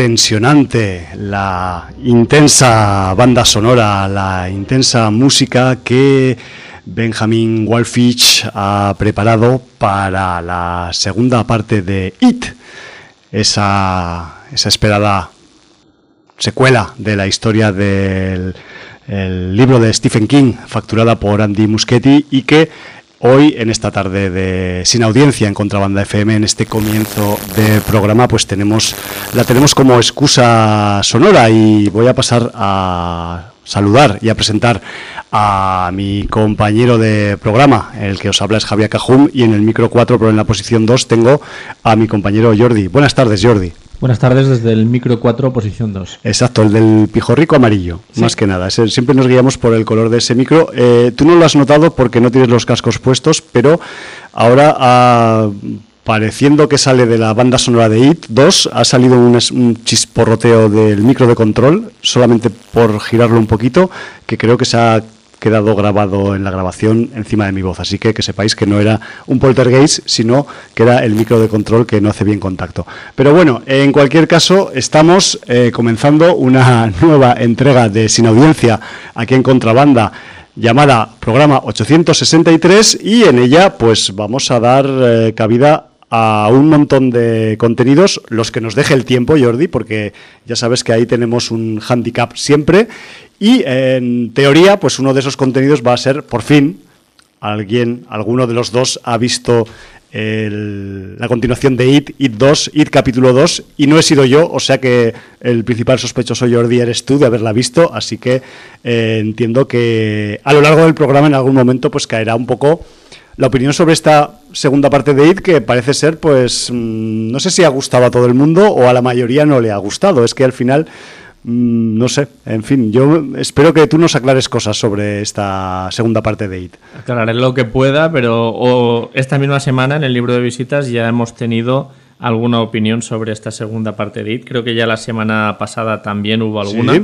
tensionante, la intensa banda sonora, la intensa música que Benjamin Walfich ha preparado para la segunda parte de It, esa, esa esperada secuela de la historia del libro de Stephen King, facturada por Andy Muschietti y que Hoy, en esta tarde de Sin Audiencia en Contrabanda FM, en este comienzo de programa, pues tenemos, la tenemos como excusa sonora y voy a pasar a saludar y a presentar a mi compañero de programa, el que os habla es Javier Cajum, y en el micro 4, pero en la posición 2, tengo a mi compañero Jordi. Buenas tardes, Jordi. Buenas tardes desde el micro 4, posición 2. Exacto, el del pijorrico amarillo, más que nada. Siempre nos guiamos por el color de ese micro. Eh, tú no lo has notado porque no tienes los cascos puestos, pero ahora, ah, pareciendo que sale de la banda sonora de IT 2, ha salido un, un chisporroteo del micro de control, solamente por girarlo un poquito, que creo que se ha quedado grabado en la grabación encima de mi voz. Así que que sepáis que no era un poltergeist, sino que era el micro de control que no hace bien contacto. Pero bueno, en cualquier caso, estamos eh, comenzando una nueva entrega de Sin Audiencia aquí en Contrabanda llamada programa 863 y en ella pues vamos a dar eh, cabida a un montón de contenidos, los que nos deje el tiempo, Jordi, porque ya sabes que ahí tenemos un handicap siempre. Y en teoría, pues uno de esos contenidos va a ser, por fin, alguien, alguno de los dos ha visto la continuación de IT, IT 2, IT capítulo 2, y no he sido yo, o sea que el principal sospechoso Jordi eres tú de haberla visto, así que eh, entiendo que a lo largo del programa en algún momento pues caerá un poco la opinión sobre esta segunda parte de IT que parece ser, pues, mm, no sé si ha gustado a todo el mundo o a la mayoría no le ha gustado. Es que al final, no sé, en fin, yo espero que tú nos aclares cosas sobre esta segunda parte de IT. Aclararé lo que pueda, pero esta misma semana en el libro de visitas ya hemos tenido alguna opinión sobre esta segunda parte de IT. Creo que ya la semana pasada también hubo alguna.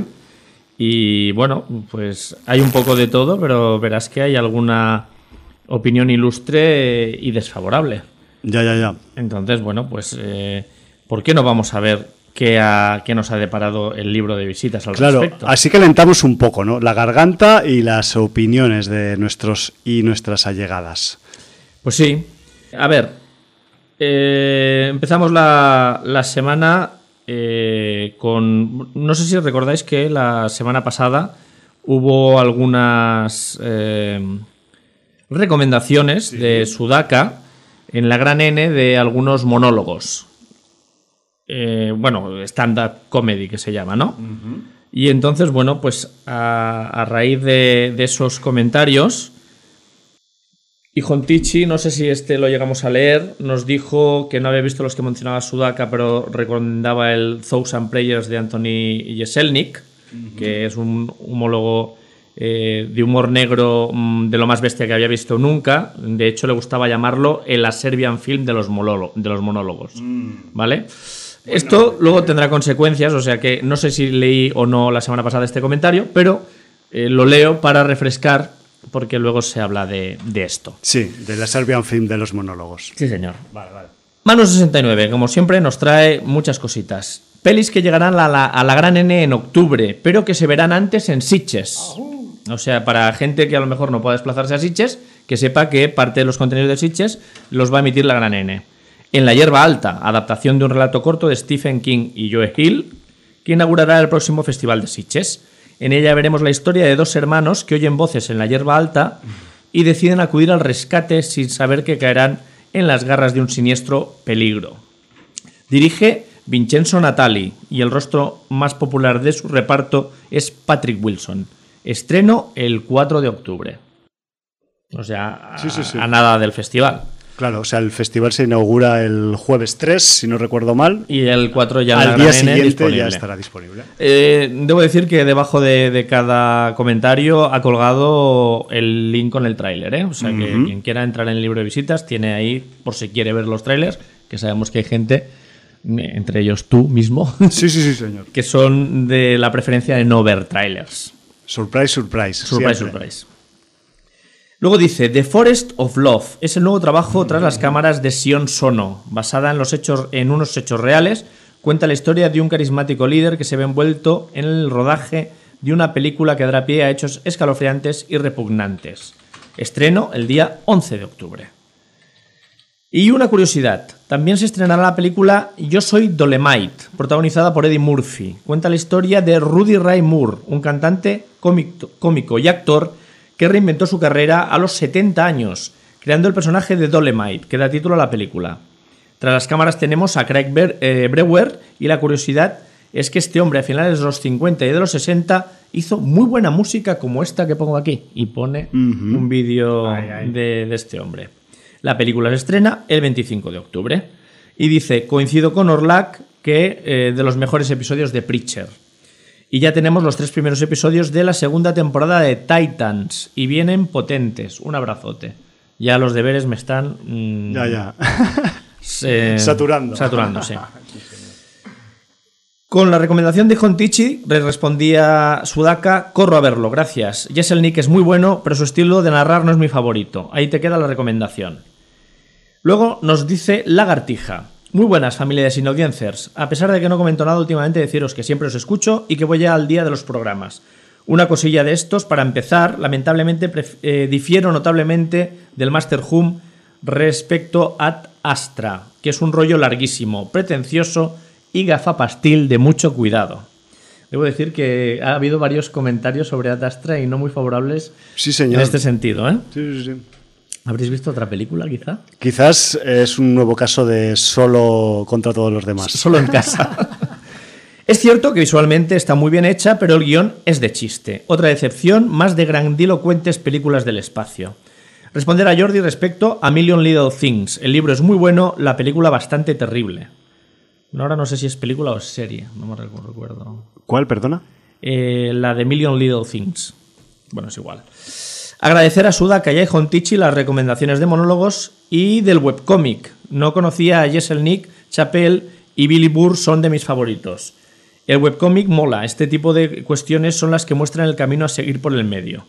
Y bueno, pues hay un poco de todo, pero verás que hay alguna opinión ilustre y desfavorable. Ya, ya, ya. Entonces, bueno, pues, eh, ¿por qué no vamos a ver ha, qué, nos ha deparado el libro de visitas al claro, respecto? Así que alentamos un poco, ¿no? La garganta y las opiniones de nuestros y nuestras allegadas. Pues sí. A ver, eh, empezamos la, la semana eh, con... No sé si recordáis que la semana pasada hubo algunas recomendaciones de Sudaka en la gran N de algunos monólogos. Eh, bueno, stand-up comedy que se llama, ¿no? Y entonces, bueno, pues a, raíz de, esos comentarios, Tichi, no sé si este lo llegamos a leer, nos dijo que no había visto los que mencionaba Sudaka, pero recomendaba el Thousand Prayers de Anthony Jeselnik, que es un homólogo eh, de humor negro mm, de lo más bestia que había visto nunca. De hecho, le gustaba llamarlo el Serbian Film de los, de los monólogos. Mm. ¿Vale? Esto luego tendrá consecuencias, o sea que no sé si leí o no la semana pasada este comentario, pero eh, lo leo para refrescar porque luego se habla de, esto. Sí, de la Serbian Film de los monólogos. Sí, señor. Vale, vale. Mano 69, como siempre, nos trae muchas cositas. Pelis que llegarán a la, a la Gran N en octubre, pero que se verán antes en Sitges. O sea, para gente que a lo mejor no pueda desplazarse a Sitges, que sepa que parte de los contenidos de Sitges los va a emitir la Gran N. En La Hierba Alta, adaptación de un relato corto de Stephen King y Joe Hill, que inaugurará el próximo Festival de Sitges. En ella veremos la historia de dos hermanos que oyen voces en la hierba alta y deciden acudir al rescate sin saber que caerán en las garras de un siniestro peligro. Dirige Vincenzo Natali y el rostro más popular de su reparto es Patrick Wilson. Estreno el 4 de octubre. O sea, a, nada del festival. Claro, o sea, el festival se inaugura el jueves 3, si no recuerdo mal. Y el 4 ya Al día siguiente ya estará disponible. Eh, debo decir que debajo de, cada comentario ha colgado el link con el tráiler, ¿eh? O sea, que quien quiera entrar en el libro de visitas tiene ahí, por si quiere ver los trailers, que sabemos que hay gente, entre ellos tú mismo. Sí, sí, sí, señor. Que son de la preferencia de no ver trailers. Surprise, surprise. Surprise, surprise. Luego dice, The Forest of Love es el nuevo trabajo tras las cámaras de Sion Sono, basada en, los hechos, en unos hechos reales, cuenta la historia de un carismático líder que se ve envuelto en el rodaje de una película que dará pie a hechos escalofriantes y repugnantes. Estreno el día 11 de octubre. Y una curiosidad, también se estrenará la película Yo soy Dolemite, protagonizada por Eddie Murphy. Cuenta la historia de Rudy Ray Moore, un cantante cómico y actor que reinventó su carrera a los 70 años, creando el personaje de Dolemite, que da título a la película. Tras las cámaras tenemos a Craig eh, Brewer y la curiosidad es que este hombre a finales de los 50 y de los 60 hizo muy buena música como esta que pongo aquí y pone un vídeo de este hombre. La película se estrena el 25 de octubre. Y dice, coincido con Orlac que eh, de los mejores episodios de Preacher. Y ya tenemos los tres primeros episodios de la segunda temporada de Titans. Y vienen potentes. Un abrazote. Ya los deberes me están... Mm, ya, ya. Saturando. Saturándose. Con la recomendación de Hontichi le respondía Sudaka, corro a verlo, gracias. Jessel Nick es muy bueno, pero su estilo de narrar no es mi favorito. Ahí te queda la recomendación. Luego nos dice Lagartija. Muy buenas, familia de Sin Audiencers. A pesar de que no comento nada últimamente, deciros que siempre os escucho y que voy ya al día de los programas. Una cosilla de estos, para empezar, lamentablemente eh, difiero notablemente del Master Hum respecto a Astra, que es un rollo larguísimo, pretencioso y gafapastil de mucho cuidado. Debo decir que ha habido varios comentarios sobre Ad Astra y no muy favorables sí, señor. en este sentido. ¿eh? Sí, sí, sí. ¿Habréis visto otra película, quizá? Quizás es un nuevo caso de solo contra todos los demás. Solo en casa. es cierto que visualmente está muy bien hecha, pero el guion es de chiste. Otra decepción, más de grandilocuentes películas del espacio. Responder a Jordi respecto a Million Little Things. El libro es muy bueno, la película bastante terrible. Ahora no sé si es película o serie, no me recuerdo. ¿Cuál, perdona? Eh, la de Million Little Things. Bueno, es igual. Agradecer a Suda y Hontichi las recomendaciones de monólogos y del webcómic. No conocía a Nick, Chappelle y Billy Burr son de mis favoritos. El webcómic mola, este tipo de cuestiones son las que muestran el camino a seguir por el medio.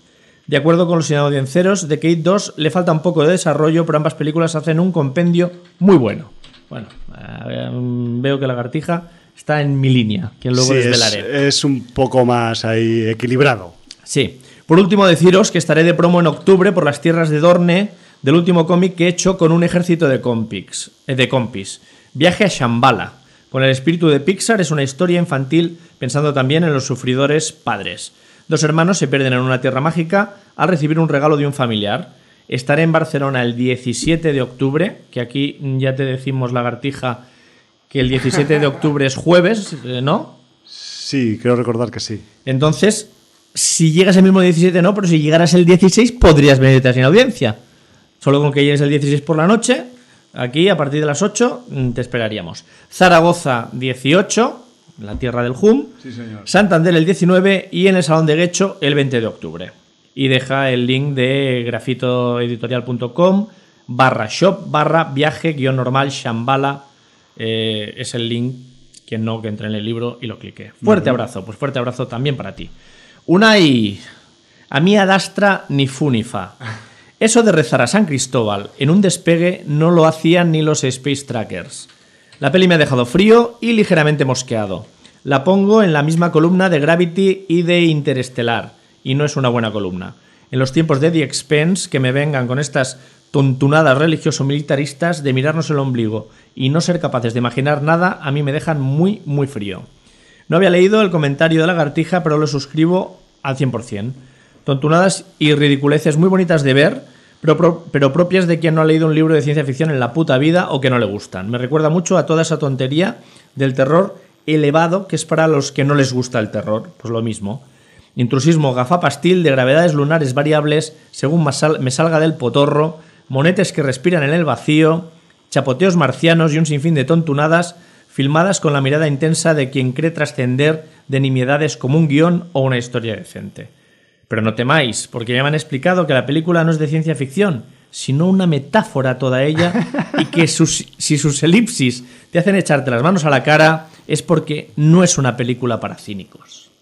De acuerdo con los audiencios, de Kate 2 le falta un poco de desarrollo, pero ambas películas hacen un compendio muy bueno. Bueno, veo que la Lagartija está en mi línea, que luego sí, es un poco más ahí equilibrado. Sí. Por último, deciros que estaré de promo en octubre por las tierras de Dorne del último cómic que he hecho con un ejército de, compix, eh, de compis. Viaje a Shambhala. Con el espíritu de Pixar es una historia infantil pensando también en los sufridores padres. Dos hermanos se pierden en una tierra mágica al recibir un regalo de un familiar. Estaré en Barcelona el 17 de octubre, que aquí ya te decimos, lagartija, que el 17 de octubre es jueves, eh, ¿no? Sí, creo recordar que sí. Entonces, si llegas el mismo 17 no, pero si llegaras el 16 podrías venirte sin audiencia. Solo con que llegues el 16 por la noche, aquí a partir de las 8 mm, te esperaríamos. Zaragoza 18, la tierra del Hum. Santander el 19 y en el Salón de Guecho el 20 de octubre. Y deja el link de grafitoeditorial.com barra shop barra viaje guion normal shambhala. Eh, es el link, quien no, que entre en el libro y lo clique. Fuerte abrazo, pues fuerte abrazo también para ti. Una y... A mí adastra ni fu ni fa. Eso de rezar a San Cristóbal en un despegue no lo hacían ni los Space Trackers. La peli me ha dejado frío y ligeramente mosqueado. La pongo en la misma columna de Gravity y de Interestelar, y no es una buena columna. En los tiempos de The Expense, que me vengan con estas tontunadas religioso-militaristas de mirarnos el ombligo y no ser capaces de imaginar nada, a mí me dejan muy, muy frío. No había leído el comentario de Lagartija, pero lo suscribo al 100%. Tontunadas y ridiculeces muy bonitas de ver, pero, propias de quien no ha leído un libro de ciencia ficción en la puta vida o que no le gustan. Me recuerda mucho a toda esa tontería del terror elevado que es para los que no les gusta el terror. Pues lo mismo. Intrusismo gafapastil de gravedades lunares variables según me salga del potorro, monetes que respiran en el vacío, chapoteos marcianos y un sinfín de tontunadas filmadas con la mirada intensa de quien cree trascender de nimiedades como un guion o una historia decente. Pero no temáis, porque ya me han explicado que la película no es de ciencia ficción, sino una metáfora toda ella, y que si sus elipsis te hacen echarte las manos a la cara, es porque no es una película para cínicos.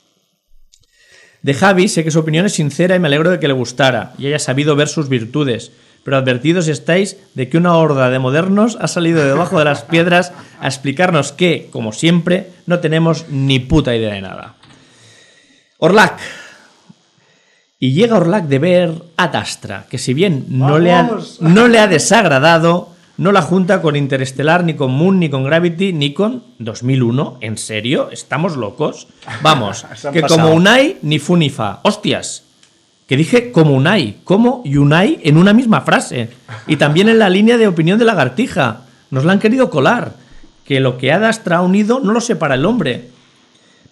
De Javi sé que su opinión es sincera y me alegro de que le gustara y haya sabido ver sus virtudes, pero advertidos estáis de que una horda de modernos ha salido de debajo de las piedras a explicarnos que, como siempre, no tenemos ni puta idea de nada. Orlac. Y llega Orlac de ver a Dastra, que si bien no le, ha, no le ha desagradado, no la junta con Interestelar, ni con Moon, ni con Gravity, ni con 2001. ¿En serio? ¿Estamos locos? Vamos, que pasado. como Unai, ni fu ni fa. ¡Hostias! Que dije como Unai, como y Unai en una misma frase. Y también en la línea de opinión de Lagartija. Nos la han querido colar. Que lo que Adastra ha unido no lo separa el hombre.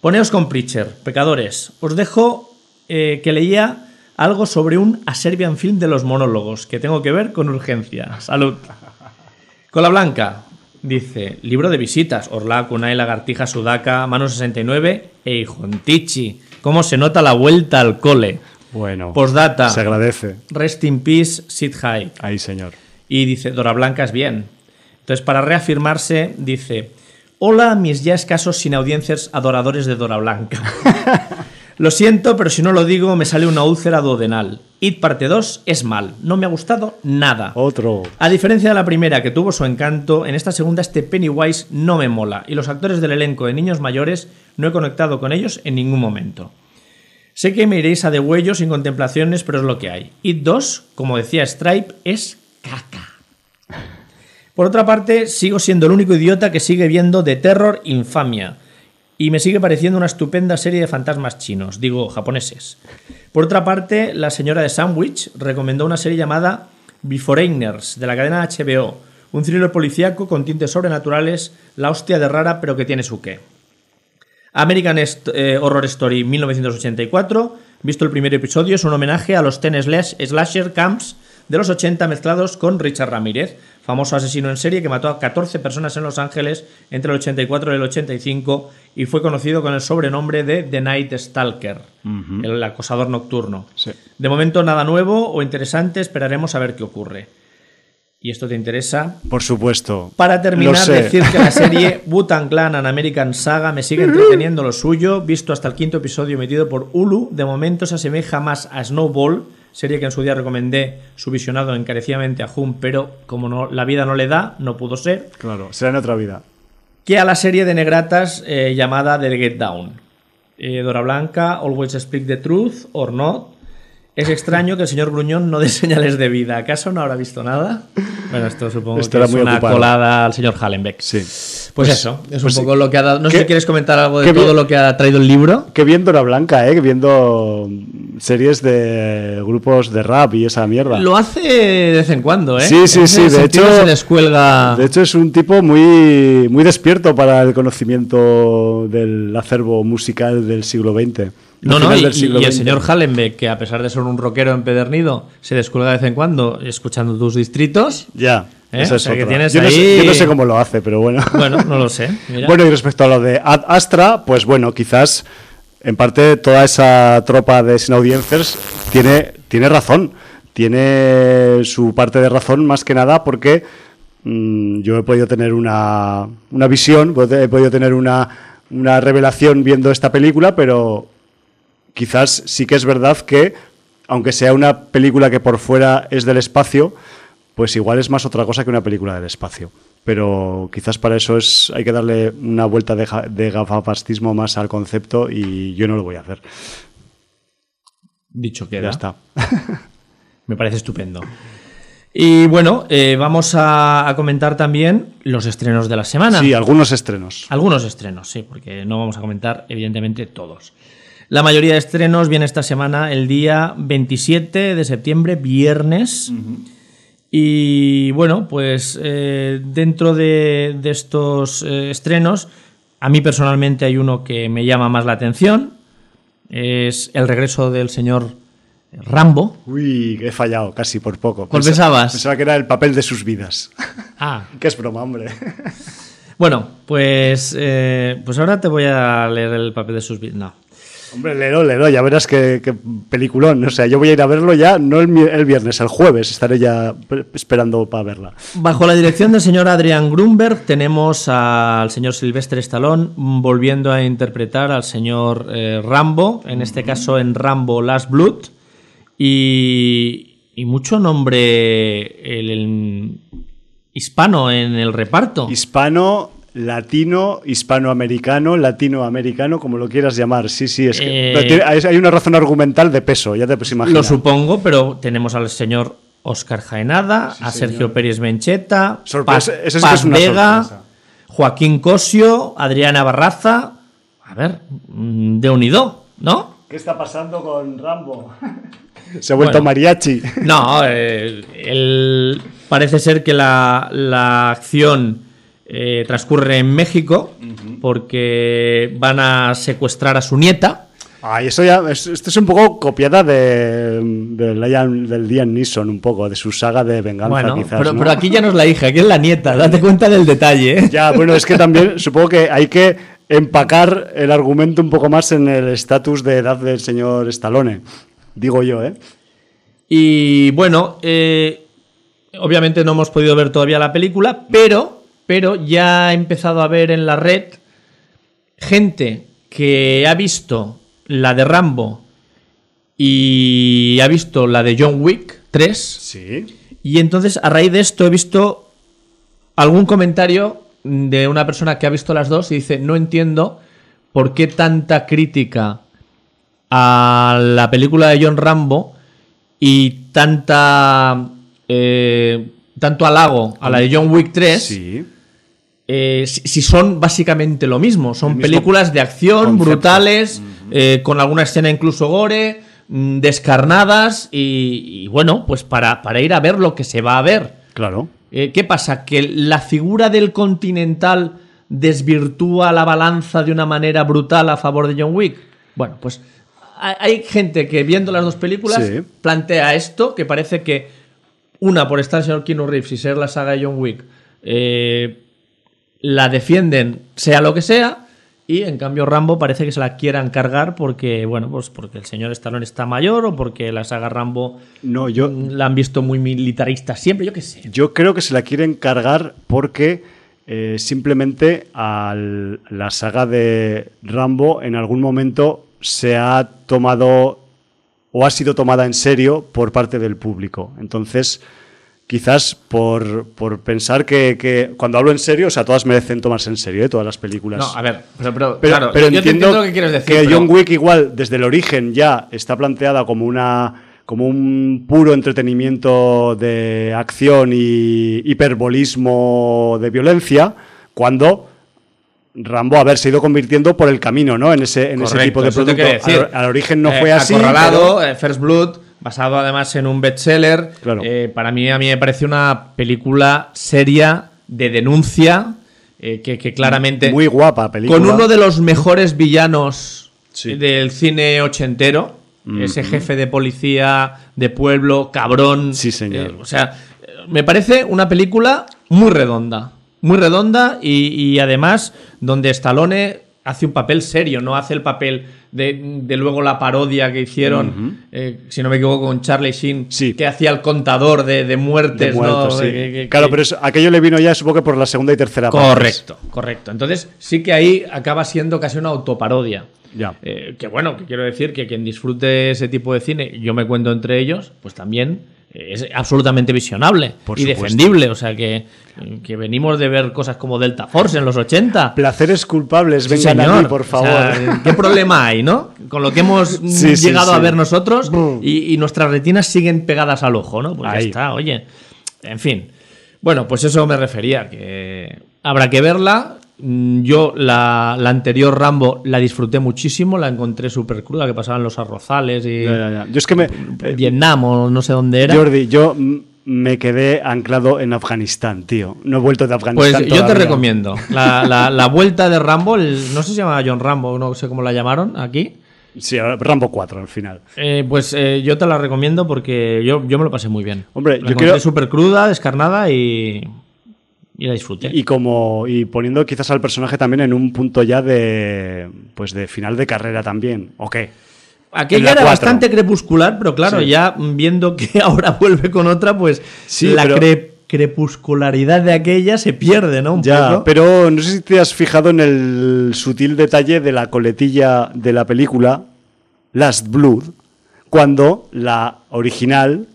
Poneos con Preacher, pecadores. Os dejo eh, que leía algo sobre un A Film de los monólogos, que tengo que ver con urgencia. Salud. Cola Blanca dice: Libro de visitas, Orlac, Unai, Lagartija, Sudaka, Mano 69 e Ijontichi. ¿Cómo se nota la vuelta al cole? Bueno, Postdata. se agradece. Rest in peace, sit high. Ahí, señor. Y dice, Dora Blanca es bien. Entonces, para reafirmarse, dice, hola mis ya escasos sin audiencias adoradores de Dora Blanca. lo siento, pero si no lo digo, me sale una úlcera duodenal. It parte 2 es mal. No me ha gustado nada. Otro. A diferencia de la primera, que tuvo su encanto, en esta segunda este Pennywise no me mola. Y los actores del elenco de niños mayores no he conectado con ellos en ningún momento. Sé que me iréis a de huello sin contemplaciones, pero es lo que hay. It 2, como decía Stripe, es caca. Por otra parte, sigo siendo el único idiota que sigue viendo The Terror Infamia. Y me sigue pareciendo una estupenda serie de fantasmas chinos, digo japoneses. Por otra parte, la señora de Sandwich recomendó una serie llamada Beforeigners, de la cadena HBO. Un thriller policíaco con tintes sobrenaturales, la hostia de rara, pero que tiene su qué. American eh, Horror Story 1984. Visto el primer episodio, es un homenaje a los ten slash- slasher camps de los 80 mezclados con Richard Ramírez, famoso asesino en serie que mató a 14 personas en Los Ángeles entre el 84 y el 85 y fue conocido con el sobrenombre de The Night Stalker, el acosador nocturno. Sí. De momento nada nuevo o interesante, esperaremos a ver qué ocurre. ¿Y esto te interesa? Por supuesto. Para terminar, decir que la serie Wu-Tang Clan and American Saga me sigue entreteniendo lo suyo, visto hasta el quinto episodio emitido por Hulu, de momento se asemeja más a Snowball, serie que en su día recomendé su visionado encarecidamente a Hum, pero como no, la vida no le da, no pudo ser, Claro, será en otra vida. que a la serie de negratas eh, llamada The Get Down. Eh, Dora Blanca, Always Speak the Truth or Not. Es extraño que el señor Gruñón no dé señales de vida. ¿Acaso no habrá visto nada? Bueno, esto supongo Estará que es muy una ocupado. colada al señor Hallenbeck. Sí. Pues, eso, es pues un poco lo que ha dado. No sé ¿Qué- si quieres comentar algo de todo bien- lo que ha traído el libro. Qué bien Dora Blanca, ¿eh? Viendo series de grupos de rap y esa mierda. Lo hace de vez en cuando, ¿eh? Sí, sí, sí, de hecho- Se descuelga. De hecho, es un tipo muy, muy despierto para el conocimiento del acervo musical del siglo XX. No, no, y, del siglo y el señor Hallenbeck, que a pesar de ser un rockero empedernido, se descuelga de vez en cuando escuchando tus distritos. Ya, ¿Eh? esa O es sea, que otra. tienes yo, no sé, ahí- yo no sé cómo lo hace, pero bueno. Bueno, no lo sé. mira. Bueno, y respecto a lo de Ad Astra, pues bueno, quizás en parte toda esa tropa de sin audiencers tiene, tiene razón. Tiene su parte de razón más que nada porque mm, yo he podido tener una, una visión, he podido tener una, una revelación viendo esta película, pero quizás sí que es verdad que, aunque sea una película que por fuera es del espacio, pues igual es más otra cosa que una película del espacio. Pero quizás para eso es hay que darle una vuelta de, de gafapastismo más al concepto y yo no lo voy a hacer. Dicho queda. Ya está. Me parece estupendo. Y bueno, eh, vamos a, a comentar también los estrenos de la semana. Sí, algunos estrenos. Algunos estrenos, sí, porque no vamos a comentar, evidentemente, todos. La mayoría de estrenos viene esta semana el día 27 de septiembre, viernes. Y bueno, pues eh, dentro de, de estos eh, estrenos, a mí personalmente hay uno que me llama más la atención. Es el regreso del señor Rambo. Uy, he fallado casi por poco. ¿Cuál Pensa- pensabas? Pensaba que era el papel de sus vidas. Ah, que es broma, hombre. bueno, pues, eh, pues ahora te voy a leer el papel de sus vidas. No. Hombre, léelo, léelo, ya verás qué, qué peliculón. O sea, yo voy a ir a verlo ya, no el, viernes, el jueves estaré ya esperando para verla. Bajo la dirección del señor Adrian Grunberg tenemos al señor Sylvester Stallone volviendo a interpretar al señor eh, Rambo, en este caso en Rambo Last Blood. Y y mucho nombre el, el hispano en el reparto. Hispano, latino, hispanoamericano, latinoamericano, como lo quieras llamar. Sí, sí, es que Eh, hay una razón argumental de peso, ya te puedes imaginar. Lo supongo, pero tenemos al señor Oscar Jaenada, a Sergio Pérez Mencheta, Sorpresa, Paz, sí Vega, sorpresa. Joaquín Cosio, Adriana Barraza. A ver, mm, de unido, ¿no? ¿Qué está pasando con Rambo? Se ha vuelto Bueno. mariachi. No, eh, el- parece ser que la, la acción eh, transcurre en México porque van a secuestrar a su nieta. Ay, eso ya, es- esto es un poco copiada de, de del Liam Neeson, un poco, de su saga de venganza, Bueno, quizás. pero, ¿no? pero aquí ya no es la hija, aquí es la nieta. Date cuenta del detalle. ¿eh? Ya, bueno, es que también supongo que hay que empacar el argumento un poco más en el estatus de edad del señor Stallone. Digo yo, ¿eh? Y bueno, eh, obviamente no hemos podido ver todavía la película, pero, pero ya he empezado a ver en la red gente que ha visto la de Rambo y ha visto la de John Wick 3. Sí. Y entonces a raíz de esto he visto algún comentario de una persona que ha visto las dos y dice, no entiendo por qué tanta crítica a la película de John Rambo y tanta eh, tanto halago a la de John Wick 3 Sí. Eh, si, si son básicamente lo mismo. Son películas de acción concepto. brutales, eh, con alguna escena incluso gore, mm, descarnadas y, y bueno, pues para, para ir a ver lo que se va a ver. Claro. Eh, ¿Qué pasa? ¿Que la figura del continental desvirtúa la balanza de una manera brutal a favor de John Wick? Bueno, pues hay, hay gente que viendo las dos películas Sí. plantea esto, que parece que una por estar el señor Keanu Reeves y ser la saga de John Wick, eh, la defienden sea lo que sea, y en cambio Rambo parece que se la quieran cargar porque, bueno, pues porque el señor Stallone está mayor o porque la saga Rambo No, yo, la han visto muy militarista siempre, yo qué sé. yo creo que se la quieren cargar porque eh, simplemente a la saga de Rambo en algún momento se ha tomado o ha sido tomada en serio por parte del público. Entonces, quizás por, por pensar que, que cuando hablo en serio, o sea, todas merecen tomarse en serio, ¿eh? todas las películas. No, a ver, pero, pero, Pero, claro, pero yo te entiendo lo que quieres decir. que pero- John Wick igual desde el origen ya está planteada como una como un puro entretenimiento de acción y hiperbolismo de violencia cuando Rambo haberse ido convirtiendo por el camino, ¿no? En ese, en ese tipo de producto. Al, al origen no Eh, fue así. Acorralado, eh, First Blood, basado además en un bestseller. Claro. Eh, para mí, a mí me parece una película seria de denuncia eh, que, que claramente. muy guapa película. Con uno de los mejores villanos Sí. del cine ochentero. Ese jefe de policía de pueblo, cabrón. Sí, señor. Eh, o sea, me parece una película muy redonda. Muy redonda y, y además donde Stallone hace un papel serio, no hace el papel de, de luego la parodia que hicieron, eh, si no me equivoco, con Charlie Sheen, Sí. que hacía el contador de, de muertes. de muertos, ¿no? sí. Que- que- claro, que- pero eso- aquello le vino ya, supongo que por la segunda y tercera parte. Correcto, correcto. Entonces sí que ahí acaba siendo casi una autoparodia. Ya. Eh, que bueno, que quiero decir que quien disfrute ese tipo de cine, yo me cuento entre ellos, pues también es absolutamente visionable Por y supuesto. defendible. O sea que, que venimos de ver cosas como Delta Force en los 80. Placeres culpables, Sí, vengan a señor. mí, por O favor. sea, ¿Qué problema hay, no? Con lo que hemos mm, sí, llegado a ver nosotros y, y nuestras retinas siguen pegadas al ojo, ¿no? Pues Ahí. ya está, oye. En fin. Bueno, pues eso me refería, que habrá que verla. Mm, Yo la, la anterior Rambo la disfruté muchísimo, la encontré súper cruda, que pasaban los arrozales y Ya, ya, ya. Yo es que me. eh, Vietnam o no sé dónde era. Jordi, yo me quedé anclado en Afganistán, tío. No he vuelto de Pues Afganistán. yo te recomiendo la, la- la vuelta de Rambo, el- no sé si se llama John Rambo, no sé cómo la llamaron aquí. Sí, Rambo 4 al final. Eh, pues eh, yo te la recomiendo porque yo, yo me lo pasé muy bien. Hombre, la yo encontré creo- súper cruda, descarnada y, y la disfruté. Y como y poniendo quizás al personaje también en un punto ya de pues de final de carrera también, ¿o qué? Aquella la era cuatro. bastante crepuscular, pero claro, Sí. ya viendo que ahora vuelve con otra, pues Sí, la pero- cre- crepuscularidad de aquella se pierde, ¿no? Un Ya, poco. pero no sé si te has fijado en el sutil detalle de la coletilla de la película Last Blood, cuando la original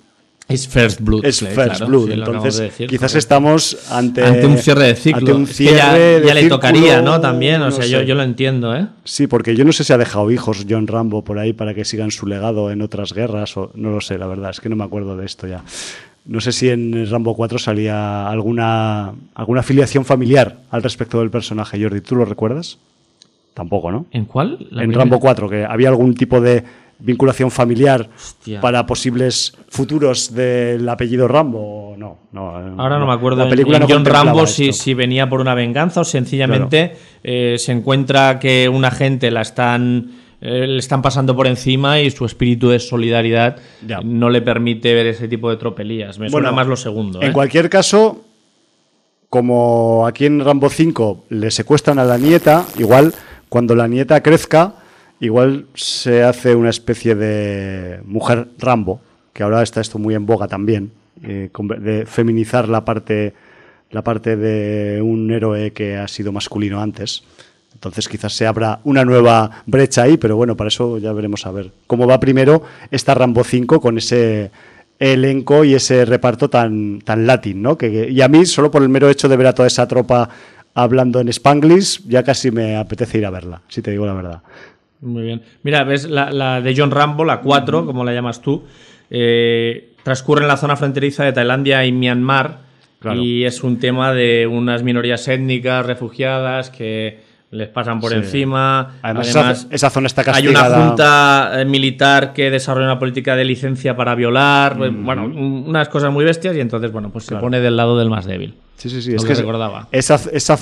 Es First Blood. Es First Blood. Entonces, quizás estamos ante, ante un cierre de ciclo. Un cierre ya, le tocaría, ¿no? También, o sea, yo, yo, lo entiendo, ¿eh? Sí, porque yo no sé si ha dejado hijos John Rambo por ahí para que sigan su legado en otras guerras, o no lo sé, la verdad, es que no me acuerdo de esto ya. No sé si en Rambo 4 salía alguna, alguna afiliación familiar al respecto del personaje, Jordi. ¿Tú lo recuerdas? Tampoco, ¿no? ¿En cuál? en Rambo 4, que había algún tipo de vinculación familiar para posibles futuros del apellido Rambo no, no ahora no, me acuerdo la película en, John Rambo si, si, venía por una venganza o sencillamente eh, se encuentra que un agente la están eh, le están pasando por encima y su espíritu de solidaridad no le permite ver ese tipo de tropelías. Me suena más lo segundo en ¿eh? cualquier caso como aquí en Rambo 5 le secuestran a la nieta igual cuando la nieta crezca igual se hace una especie de mujer Rambo, que ahora está esto muy en boga también, eh, de feminizar la parte, la parte de un héroe que ha sido masculino antes. Entonces quizás se abra una nueva brecha ahí, pero bueno, para eso ya veremos a ver cómo va primero esta Rambo 5 con ese elenco y ese reparto tan, tan latín, ¿no? Y a mí, solo por el mero hecho de ver a toda esa tropa hablando en Spanglish, ya casi me apetece ir a verla, si te digo la verdad. Muy bien. Mira, ves la, de John Rambo, la 4, como la llamas tú, eh, transcurre en la zona fronteriza de Tailandia y Myanmar. Y es un tema de unas minorías étnicas refugiadas que les pasan por encima. Además, esa, zona está castigada. Hay una junta eh, militar que desarrolla una política de licencia para violar. Mm. Bueno, unas cosas muy bestias y entonces, bueno, pues se pone del lado del más débil. Sí, sí, sí. Es que, recordaba. Esa, esa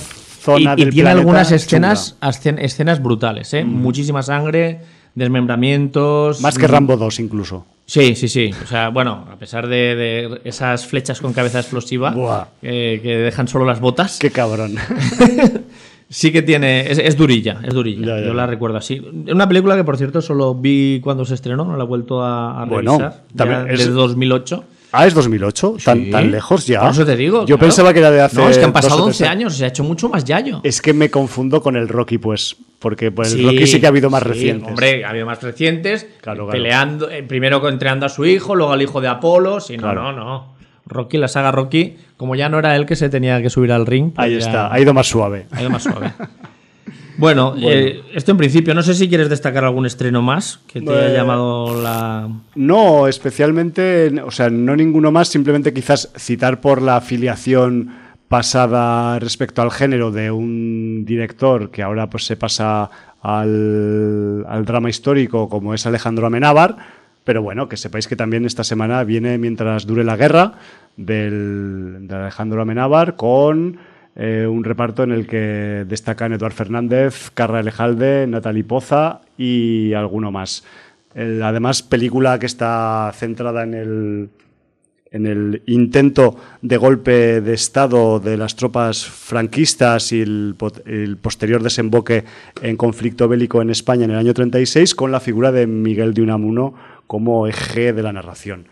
y, tiene algunas escenas, escenas brutales, ¿eh? Mm. Muchísima sangre, desmembramientos. Más que Rambo 2 incluso. Sí, sí, sí. O sea, bueno, a pesar de, esas flechas con cabeza explosiva que dejan solo las botas. Qué cabrón. sí que tiene. Es, durilla, es durilla. Yo la recuerdo así. Una película que, por cierto, solo vi cuando se estrenó, no la he vuelto a, revisar. También es... Desde 2008. Ah, es 2008, tan, tan lejos ya. Por eso te digo. Yo pensaba que era de hace. No, es que han pasado 11 años, se ha hecho mucho más yayo. Es que me confundo con el Rocky, pues. Porque pues, el Rocky sí que ha habido más recientes. Hombre, ha habido más recientes. peleando, eh, primero entrenando a su hijo, luego al hijo de Apolo. Sí, no, no, no. Rocky, la saga Rocky, como ya no era él que se tenía que subir al ring. Pues Ahí está, ha ido más suave. Ha ido más suave. Bueno, eh, esto en principio, no sé si quieres destacar algún estreno más que te haya llamado la... No, especialmente, o sea, no ninguno más, simplemente quizás citar por la afiliación pasada respecto al género de un director que ahora pues se pasa al, drama histórico como es Alejandro Amenábar, pero bueno, que sepáis que también esta semana viene Mientras dure la guerra del, de Alejandro Amenábar con eh, un reparto en el que destacan Eduard Fernández, Carra Elejalde, Natalie Poza y alguno más. además, película que está centrada en el, en el intento de golpe de Estado de las tropas franquistas y el, el, posterior desemboque en conflicto bélico en España en el año 36, con la figura de Miguel de Unamuno como eje de la narración.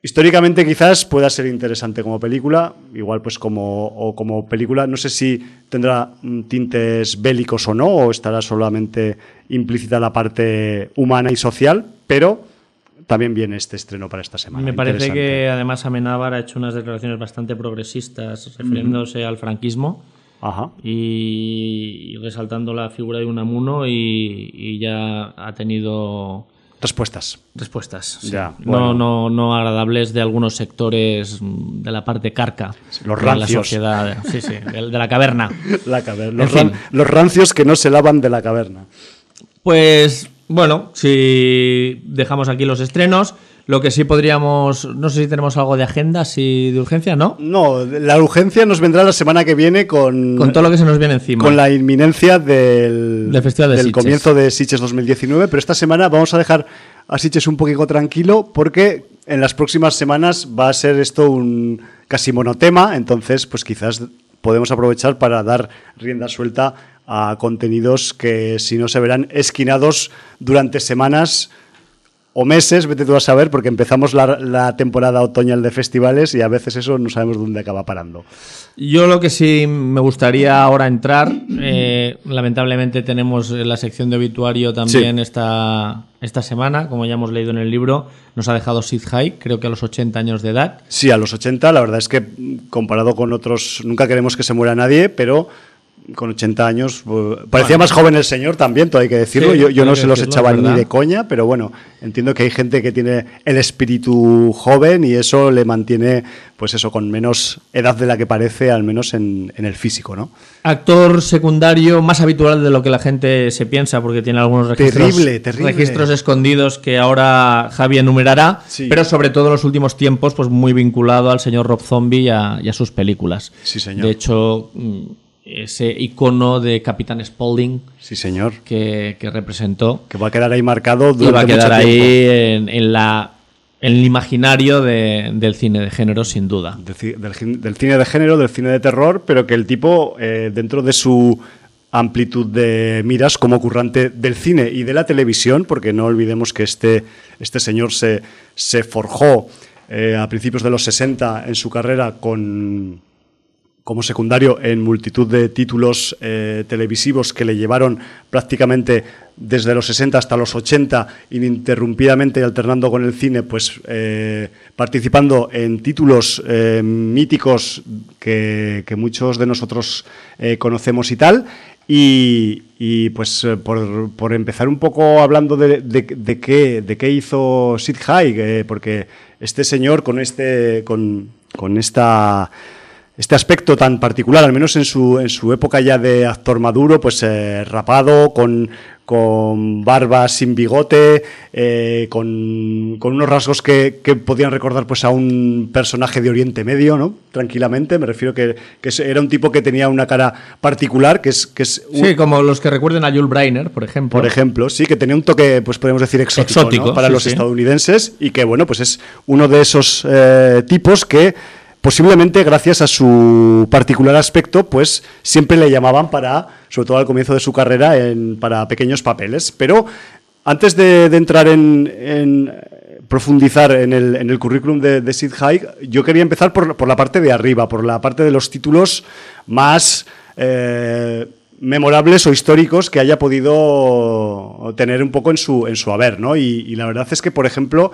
Históricamente quizás pueda ser interesante como película, igual pues como, o como película, no sé si tendrá mm, tintes bélicos o no, o estará solamente implícita la parte humana y social, pero también viene este estreno para esta semana. Me parece que además Amenábar ha hecho unas declaraciones bastante progresistas refiriéndose al franquismo Y, resaltando la figura de Unamuno y, y ya ha tenido Respuestas. Respuestas. Ya, no, no, no agradables de algunos sectores de la parte carca. los rancios. De la sociedad. Sí, sí, de la caverna. La caverna. Los, los rancios que no se lavan de la caverna. Pues bueno, si dejamos aquí los estrenos. Lo que sí podríamos, no sé si tenemos algo de agenda, si de urgencia, ¿no? No, la urgencia nos vendrá la semana que viene con... Con todo lo que se nos viene encima. Con la inminencia del, del comienzo de Sitges 2019, pero esta semana vamos a dejar a Sitges un poquito tranquilo porque en las próximas semanas va a ser esto un casi monotema, entonces pues quizás podemos aprovechar para dar rienda suelta a contenidos que si no se verán esquinados durante semanas o meses, vete tú a saber, porque empezamos la, temporada otoñal de festivales y a veces eso no sabemos dónde acaba parando. Yo lo que sí me gustaría ahora entrar, eh, lamentablemente tenemos la sección de obituario también esta, esta semana, como ya hemos leído en el libro. Nos ha dejado Sid High, creo que a los 80 años de edad. Sí, a los 80, la verdad es que comparado con otros, nunca queremos que se muera nadie, pero con 80 años. Parecía más joven el señor también, todo hay que decirlo. yo, no se los echaba ni de coña, pero bueno, entiendo que hay gente que tiene el espíritu joven y eso le mantiene, pues eso, con menos edad de la que parece, al menos en, el físico, ¿no? Actor secundario más habitual de lo que la gente se piensa, porque tiene algunos registros, registros escondidos que ahora Javi enumerará, pero sobre todo en los últimos tiempos, pues muy vinculado al señor Rob Zombie y a, y a sus películas. Sí, señor. De hecho mm, ese icono de Capitán Spaulding. Sí, señor. Que, representó. Que va a quedar ahí marcado durante y va a quedar ahí en, la, el imaginario del cine de género, sin duda. Del, cine de género, del cine de terror, pero que el tipo, eh, dentro de su amplitud de miras como currante del cine y de la televisión, porque no olvidemos que este, este señor se, se forjó eh, a principios de los 60 en su carrera con como secundario en multitud de títulos eh, televisivos que le llevaron prácticamente desde los 60 hasta los 80 ininterrumpidamente alternando con el cine, pues eh, participando en títulos eh, míticos que, muchos de nosotros conocemos y tal. Y, pues por, empezar un poco hablando de, qué, de qué hizo Sid Haig, porque este señor con, este, con, con esta este aspecto tan particular, al menos en su, en su época ya de actor maduro, pues eh, rapado, con, con barba sin bigote, eh, con, con, unos rasgos que, que, podían recordar pues a un personaje de Oriente Medio, ¿no? Tranquilamente, me refiero que, que era un tipo que tenía una cara particular, que es... Que es Sí, como los que recuerden a Jules Breiner, por ejemplo. Por ejemplo, sí, que tenía un toque, pues podemos decir exótico, para los estadounidenses y que, bueno, pues es uno de esos eh, tipos que posiblemente gracias a su particular aspecto, pues siempre le llamaban para, sobre todo al comienzo de su carrera, para pequeños papeles. Pero antes de, entrar en, profundizar en el, currículum de, Sid Haig, yo quería empezar por, la parte de arriba, por la parte de los títulos más eh, memorables o históricos que haya podido tener un poco en su, en su haber. ¿no? Y, la verdad es que, por ejemplo,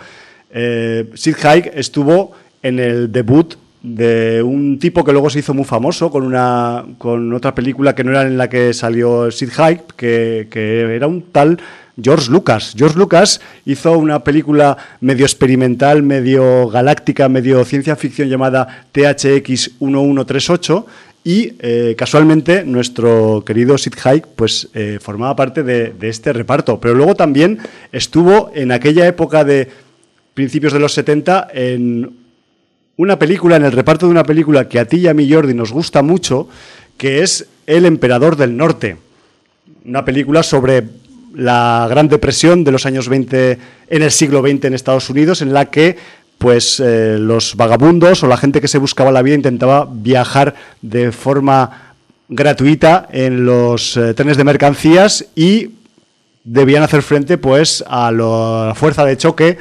eh, Sid Haig estuvo en el debut de un tipo que luego se hizo muy famoso con una con otra película que no era en la que salió Sid Hype, que, que era un tal George Lucas. George Lucas hizo una película medio experimental, medio galáctica, medio ciencia ficción llamada THX 1138 y eh, casualmente nuestro querido Sid Haig pues eh, formaba parte de, de, este reparto. Pero luego también estuvo en aquella época de principios de los 70 en una película, en el reparto de una película que a ti y a mí, Jordi, nos gusta mucho, que es El Emperador del Norte. Una película sobre la Gran Depresión de los años 20 en el siglo XX en Estados Unidos, en la que pues eh, los vagabundos o la gente que se buscaba la vida intentaba viajar de forma gratuita en los eh, trenes de mercancías y debían hacer frente pues a la fuerza de choque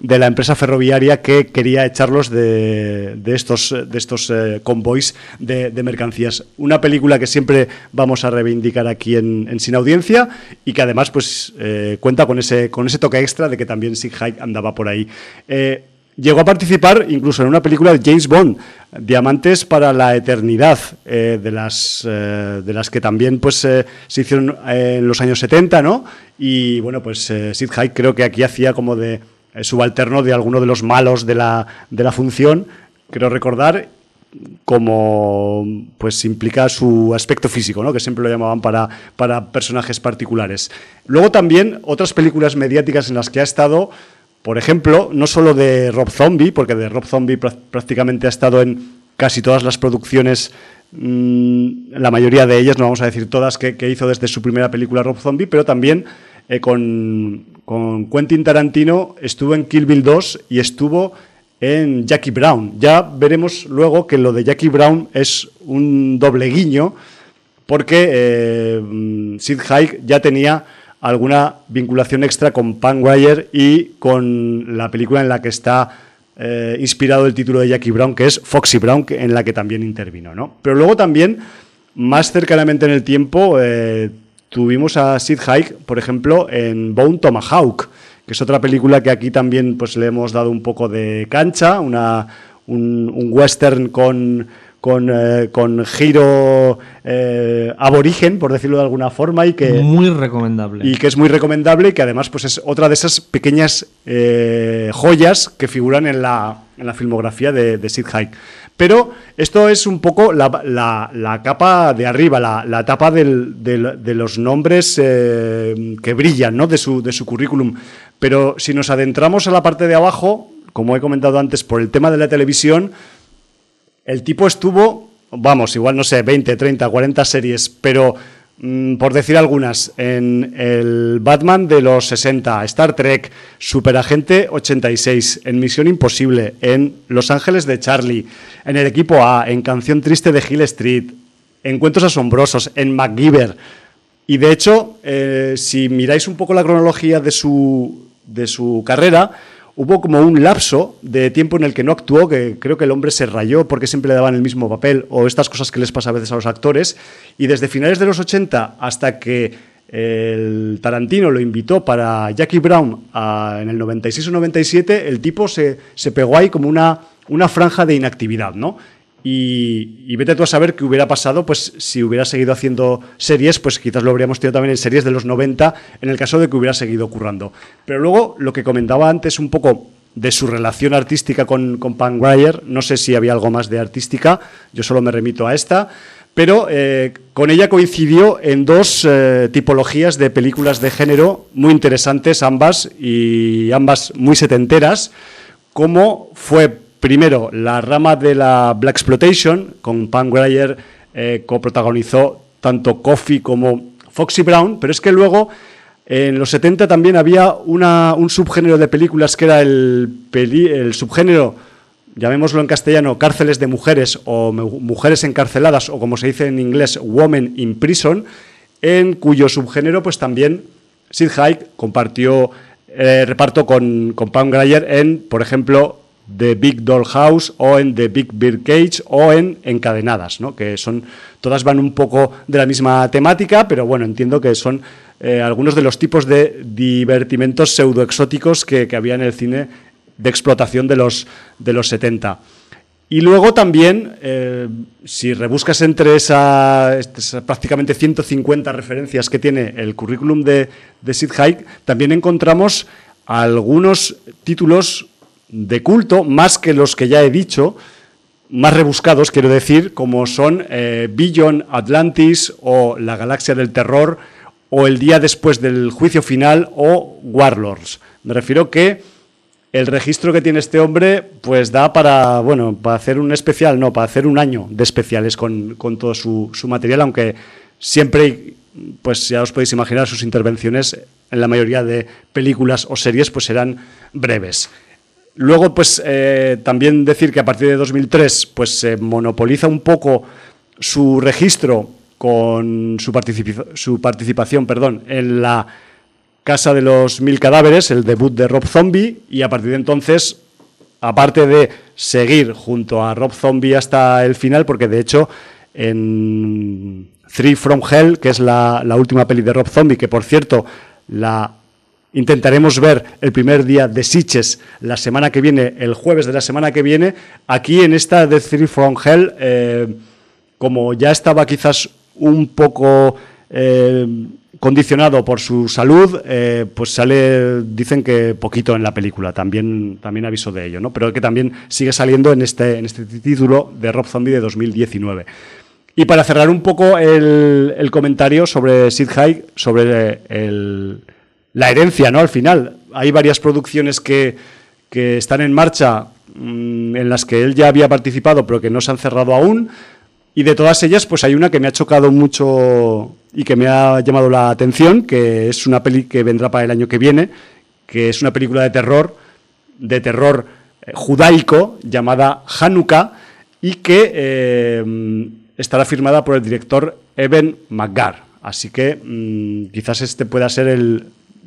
de la empresa ferroviaria que quería echarlos de, estos, de estos eh, convoys de, mercancías. Una película que siempre vamos a reivindicar aquí en, Sin Audiencia y que además pues, eh, cuenta con ese, con ese toque extra de que también Sig Hyde andaba por ahí. Eh, llegó a participar incluso en una película de James Bond, Diamantes para la Eternidad, de, las, de las que también pues, se hicieron en los años 70, ¿no? Y bueno, pues Sid Hyde creo que aquí hacía como de subalterno de alguno de los malos de la, de la función, creo recordar, como pues implica su aspecto físico, ¿no? que siempre lo llamaban para, para personajes particulares. Luego también otras películas mediáticas en las que ha estado, por ejemplo, no solo de Rob Zombie, porque de Rob Zombie prácticamente ha estado en casi todas las producciones, mm, la mayoría de ellas, no vamos a decir todas, que, que hizo desde su primera película Rob Zombie, pero también eh, con, Quentin Tarantino estuvo en Kill Bill 2 y estuvo en Jackie Brown. Ya veremos luego que lo de Jackie Brown es un doble guiño porque eh, Sid Haig ya tenía alguna vinculación extra con Wire y con la película en la que está eh, inspirado el título de Jackie Brown, que es Foxy Brown, en la que también intervino. ¿no? Pero luego también más cercanamente en el tiempo tuvimos a Sid Haig, por ejemplo, en Bone Tomahawk, que es otra película que aquí también pues, le hemos dado un poco de cancha, una, un, western con, con, eh, con giro eh, aborigen, por decirlo de alguna forma, y que... Muy recomendable. Y que es muy recomendable y que además pues, es otra de esas pequeñas eh, joyas que figuran en la, en la filmografía de, de Sid Haig. Pero esto es un poco la, capa de arriba, la, etapa de los nombres que brillan ¿no? de, su, de su currículum. Pero si nos adentramos a la parte de abajo, como he comentado antes, por el tema de la televisión, el tipo estuvo, vamos, igual no sé, 20, 30, 40 series, pero por decir algunas, en el Batman de los 60, Star Trek, Superagente 86, en Misión Imposible, en Los Ángeles de Charlie, en el equipo A, en Canción Triste de Hill Street, Encuentros Asombrosos, en MacGyver. Y de hecho, eh, si miráis un poco la cronología de su, de su carrera, hubo como un lapso de tiempo en el que no actuó, que creo que el hombre se rayó porque siempre le daban el mismo papel, o estas cosas que les pasa a veces a los actores, y desde finales de los 80 hasta que el Tarantino lo invitó para Jackie Brown en el 96 o 97, el tipo se, se pegó ahí como una, una franja de inactividad, ¿no? Y, vete tú a saber qué hubiera pasado, pues si hubiera seguido haciendo series, pues quizás lo habríamos tenido también en series de los 90, en el caso de que hubiera seguido currando. Pero luego, lo que comentaba antes un poco de su relación artística con, con Pan no sé si había algo más de artística, yo solo me remito a esta, pero eh, con ella coincidió en dos eh, tipologías de películas de género muy interesantes, ambas, y ambas muy setenteras, como fue Primero, la rama de la Black Exploitation, con Pam Grier eh, coprotagonizó tanto Coffee como Foxy Brown, pero es que luego en los 70 también había un subgénero de películas que era el, subgénero, llamémoslo en castellano, cárceles de mujeres o mujeres encarceladas, o como se dice en inglés, women in prison, en cuyo subgénero pues también Sid Haig compartió eh, reparto con, con Pam Grier en, por ejemplo, The Big Doll House o en The Big Bear Cage o en Encadenadas, ¿no? que son todas van un poco de la misma temática, pero bueno, entiendo que son eh, algunos de los tipos de divertimentos pseudoexóticos que, que había en el cine de explotación de los, de los 70. Y luego también, eh, si rebuscas entre esas, prácticamente 150 referencias que tiene el currículum de, de Sid Haig, también encontramos algunos títulos de culto, más que los que ya he dicho, más rebuscados, quiero decir, como son eh, Billion Atlantis o La Galaxia del Terror o El Día Después del Juicio Final o Warlords. Me refiero que el registro que tiene este hombre pues da para, bueno, para hacer un especial, no, para hacer un año de especiales con, todo su, su, material, aunque siempre, pues ya os podéis imaginar, sus intervenciones en la mayoría de películas o series pues serán breves. Luego, pues eh, también decir que a partir de 2003 pues, se monopoliza un poco su registro con su, participación perdón, en la Casa de los Mil Cadáveres, el debut de Rob Zombie, y a partir de entonces, aparte de seguir junto a Rob Zombie hasta el final, porque de hecho en Three from Hell, que es la, la última peli de Rob Zombie, que por cierto la Intentaremos ver el primer día de Sitches la semana que viene, el jueves de la semana que viene. Aquí en esta de Three from Hell, eh, como ya estaba quizás un poco eh, condicionado por su salud, eh, pues sale, dicen que poquito en la película, también, también aviso de ello, ¿no? pero que también sigue saliendo en este, en este título de Rob Zombie de 2019. Y para cerrar un poco el, el comentario sobre Sid Haig, sobre el la herencia, ¿no? Al final, hay varias producciones que, están en marcha mm, en las que él ya había participado, pero que no se han cerrado aún. Y de todas ellas, pues hay una que me ha chocado mucho y que me ha llamado la atención, que es una peli que vendrá para el año que viene, que es una película de terror, de terror eh, judaico, llamada Hanukkah, y que eh, estará firmada por el director Eben McGar. Así que mm, quizás este pueda ser el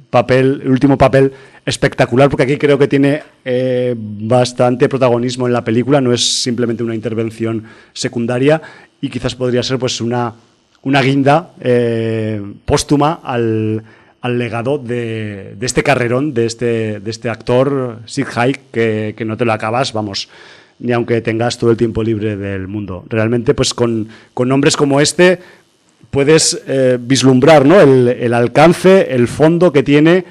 papel, el último papel espectacular, porque aquí creo que tiene eh, bastante protagonismo en la película, no es simplemente una intervención secundaria y quizás podría ser pues una, una guinda eh, póstuma al, al legado de, de, este carrerón, de este, de este actor, Sid Haig, que, que, no te lo acabas, vamos, ni aunque tengas todo el tiempo libre del mundo. Realmente, pues con, con nombres como este puedes eh, vislumbrar ¿no? el, alcance, el fondo que tiene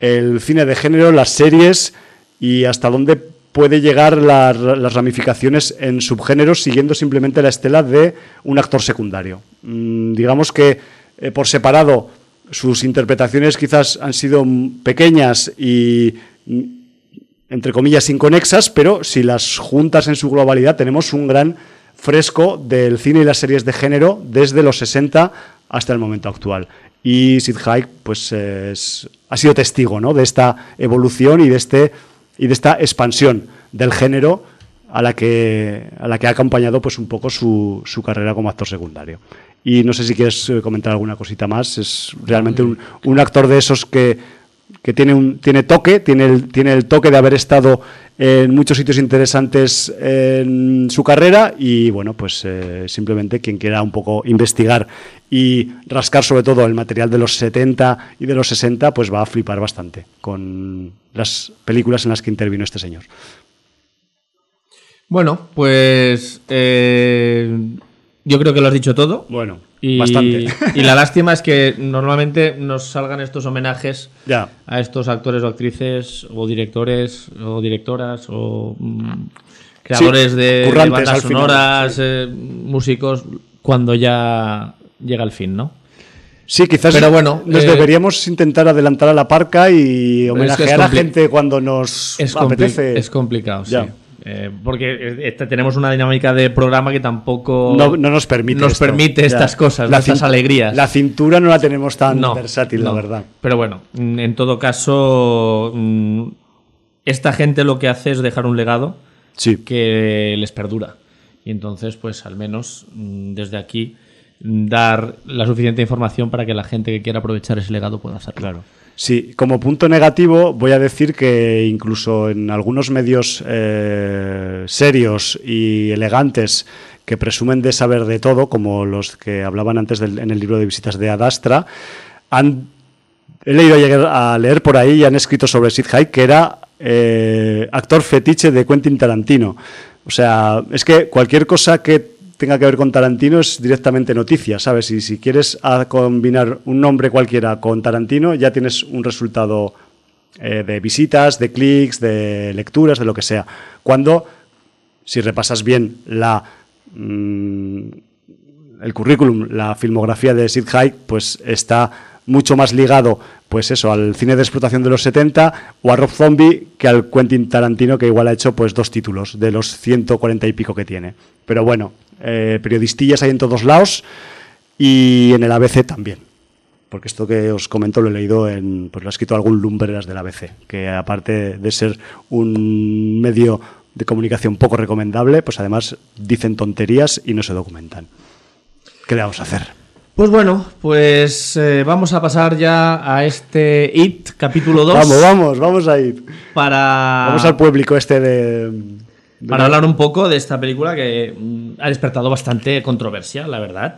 el cine de género, las series y hasta dónde puede llegar la, las ramificaciones en subgéneros siguiendo simplemente la estela de un actor secundario. Mm, digamos que eh, por separado sus interpretaciones quizás han sido pequeñas y entre comillas inconexas, pero si las juntas en su globalidad tenemos un gran fresco del cine y las series de género desde los 60 hasta el momento actual. Y Sid Haig pues, es, ha sido testigo ¿no? de esta evolución y de, este, y de esta expansión del género a la que, a la que ha acompañado pues, un poco su, su carrera como actor secundario. Y no sé si quieres eh, comentar alguna cosita más. Es realmente un, un actor de esos que, que tiene, un, tiene toque, tiene el, tiene el toque de haber estado en muchos sitios interesantes en su carrera y bueno, pues eh, simplemente quien quiera un poco investigar y rascar sobre todo el material de los 70 y de los 60, pues va a flipar bastante con las películas en las que intervino este señor. Bueno, pues eh, yo creo que lo has dicho todo. Bueno, y, bastante. y la lástima es que normalmente nos salgan estos homenajes ya. a estos actores o actrices o directores o directoras o mm, creadores Sí, de, de bandas final, sonoras, sí. eh, músicos, cuando ya llega el fin, ¿no? Sí, quizás Pero bueno, nos eh, deberíamos intentar adelantar a la parca y Pero es que es homenajear a gente cuando nos Es, apetece. es complicado, sí. Eh, porque este- tenemos una dinámica de programa que tampoco no, no nos permite nos esto. permite estas cosas, estas alegrías. La cintura no la tenemos tan No, versátil, la verdad. Pero bueno, mm, en todo caso, mm, esta gente lo que hace es dejar un legado Sí. que les perdura. Y entonces, pues al menos mm, desde aquí dar la suficiente información para que la gente que quiera aprovechar ese legado pueda hacerlo. Sí, como punto negativo voy a decir que incluso en algunos medios eh, serios y elegantes que presumen de saber de todo, como los que hablaban antes en el libro de visitas de Adastra, han, he leído a leer por ahí y han escrito sobre Sid Haig que era eh, actor fetiche de Quentin Tarantino. O sea, es que cualquier cosa que tenga que ver con Tarantino es directamente noticia, ¿sabes? Y si quieres combinar un nombre cualquiera con Tarantino, ya tienes un resultado eh, de visitas, de clics, de lecturas, de lo que sea. Cuando, si repasas bien la, mm, el currículum, la filmografía de Sid Haig, pues está mucho más ligado, pues eso, al cine de explotación de los 70 o a Rob Zombie que al Quentin Tarantino, que igual ha hecho pues dos títulos de los 140 y pico que tiene. Pero bueno, eh, periodistillas hay en todos lados y en el ABC también. Porque esto que os comento lo he leído en, pues lo ha escrito algún lumbreras del ABC, que aparte de ser un medio de comunicación poco recomendable, pues además dicen tonterías y no se documentan. ¿Qué le vamos a hacer? Pues bueno, pues eh, vamos a pasar ya a este IT capítulo 2 Vamos, vamos, vamos a ir. para Vamos al público este de... para hablar un poco de esta película que mm, ha despertado bastante controversia, la verdad.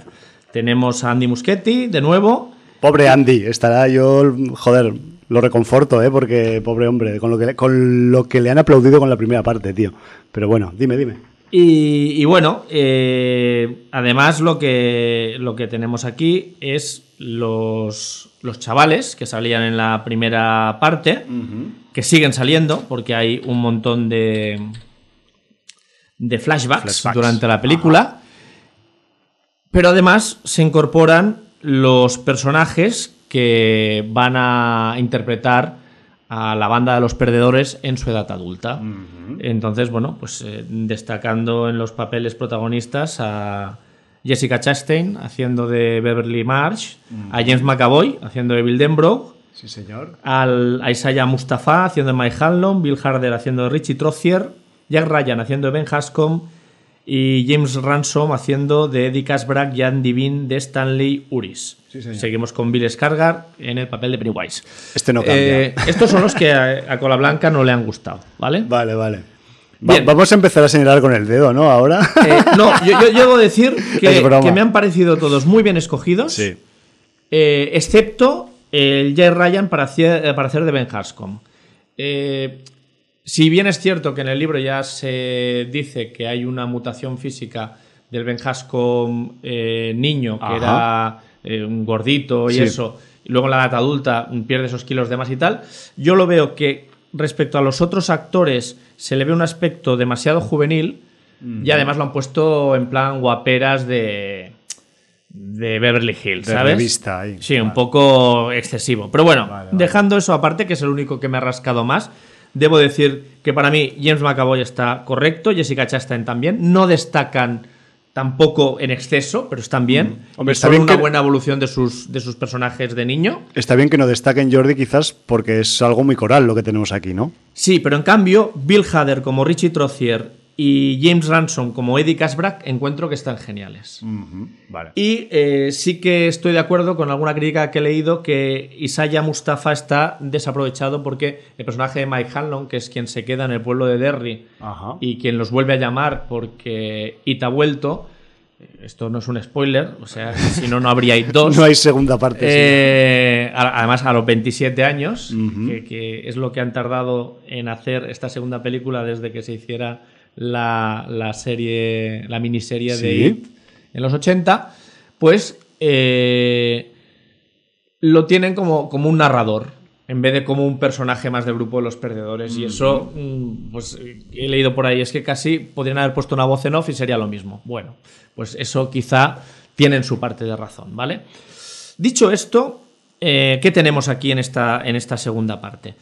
Tenemos a Andy Muschietti de nuevo. Pobre Andy, estará yo, joder, lo reconforto, ¿eh? Porque pobre hombre, con lo que, le- con lo que le han aplaudido con la primera parte, tío. Pero bueno, dime, dime. Y, y bueno, eh, además lo que, lo que tenemos aquí es los, los chavales que salían en la primera parte, que siguen saliendo, porque hay un montón de, de flashbacks, Flashbacks. durante la película. Pero además se incorporan los personajes que van a interpretar a la banda de los perdedores en su edad adulta. Entonces, bueno, pues eh, destacando en los papeles protagonistas a Jessica Chastain haciendo de Beverly Marsh, a James McAvoy haciendo de Bill Denbrough, Sí, señor. al a Isaiah Mustafa haciendo de Mike Hanlon, Bill Harder haciendo de Richie Trothier, Jack Ryan haciendo de Ben Hanscom y James Ransom haciendo de Eddie Casbrack y Anne Divine de Stanley Uris. Sí. Seguimos con Bill Skarsgård en el papel de Pennywise. Este no cambia. Eh, estos son los que a, a Cola Blanca no le han gustado, ¿vale? Vale, vale. Va- vamos a empezar a señalar con el dedo, ¿no? Ahora. Eh, no, yo, yo, yo debo decir que, me han parecido todos muy bien escogidos, eh, excepto el Jay Ryan para hacer, para hacer de Ben Harscom. Eh, si bien es cierto que en el libro ya se dice que hay una mutación física del Ben Harscom eh, niño, que Ajá. era eh, un gordito y Sí. eso, y luego en la edad adulta pierde esos kilos de más y tal, yo lo veo que respecto a los otros actores se le ve un aspecto demasiado juvenil y además lo han puesto en plan guaperas de de Beverly Hills, De ¿sabes? revista ahí. Sí, un poco excesivo. Pero bueno, Vale, vale. dejando eso aparte, que es el único que me ha rascado más, debo decir que para mí James McAvoy está correcto, Jessica Chastain también. No destacan tampoco en exceso, pero están bien. Hombre, Y está bien una que- buena evolución de sus, de sus personajes de niño. Está bien que no destaquen Jordi, quizás porque es algo muy coral lo que tenemos aquí, ¿no? Sí, pero en cambio, Bill Hader como Richie Trothier y James Ransom como Eddie Casbrack encuentro que están geniales. Vale. Y eh, sí que estoy de acuerdo con alguna crítica que he leído que Isaiah Mustafa está desaprovechado porque el personaje de Mike Hanlon, que es quien se queda en el pueblo de Derry Ajá. y quien los vuelve a llamar porque It ha vuelto, eh, esto no es un spoiler, o sea, si no, no habría 2. No hay segunda parte. sí. Eh, además, a los 27 años, que es lo que han tardado en hacer esta segunda película desde que se hiciera la, la serie, la miniserie de. It en los 80, pues eh, lo tienen como, como un narrador. En vez de como un personaje más del grupo de los perdedores. Y eso, mm, pues he leído por ahí, es que casi podrían haber puesto una voz en off y sería lo mismo. Bueno, pues eso quizá tienen su parte de razón, ¿vale? Dicho esto, eh, ¿qué tenemos aquí en esta, en esta segunda parte?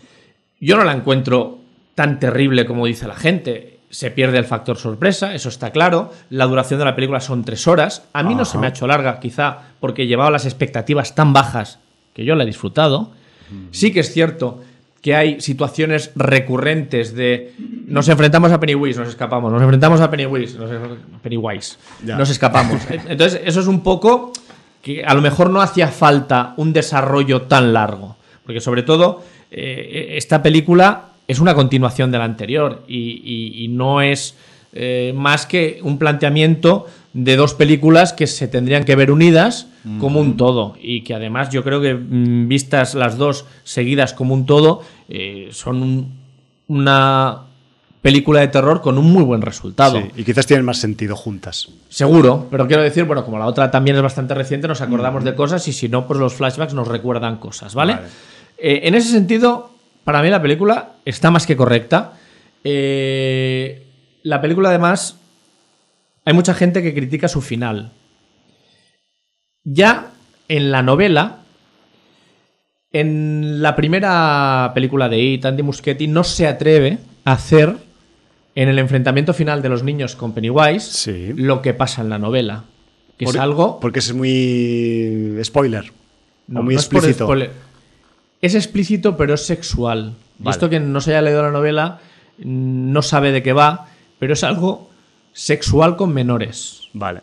Yo no la encuentro tan terrible como dice la gente. Se pierde el factor sorpresa, eso está claro. La duración de la película son tres horas. A mí no se me ha hecho larga, quizá porque llevaba las expectativas tan bajas que yo la he disfrutado. Sí que es cierto que hay situaciones recurrentes de nos enfrentamos a Pennywise, nos escapamos, nos enfrentamos a Pennywise, nos, Pennywise, Ya. nos escapamos. Entonces, eso es un poco que a lo mejor no hacía falta un desarrollo tan largo. Porque sobre todo, eh, esta película es una continuación de la anterior y, y- y no es eh, más que un planteamiento de dos películas que se tendrían que ver unidas como un todo y que además yo creo que mm, vistas las dos seguidas como un todo eh, son un- una película de terror con un muy buen resultado. Sí, y quizás tienen más sentido juntas. Seguro, pero quiero decir, bueno, como la otra también es bastante reciente, nos acordamos de cosas y si no, pues los flashbacks nos recuerdan cosas, ¿vale? Vale. Eh, en ese sentido, para mí la película está más que correcta. Eh, la película, además, hay mucha gente que critica su final. Ya en la novela, en la primera película de It, Andy Muschietti no se atreve a hacer en el enfrentamiento final de los niños con Pennywise Sí. lo que pasa en la novela. Que Por- es algo. Porque es muy spoiler. No, muy no es por explícito. spoiler. Es explícito, pero es sexual. Vale. Esto que no se haya leído la novela mm, no sabe de qué va, pero es algo sexual con menores. Vale.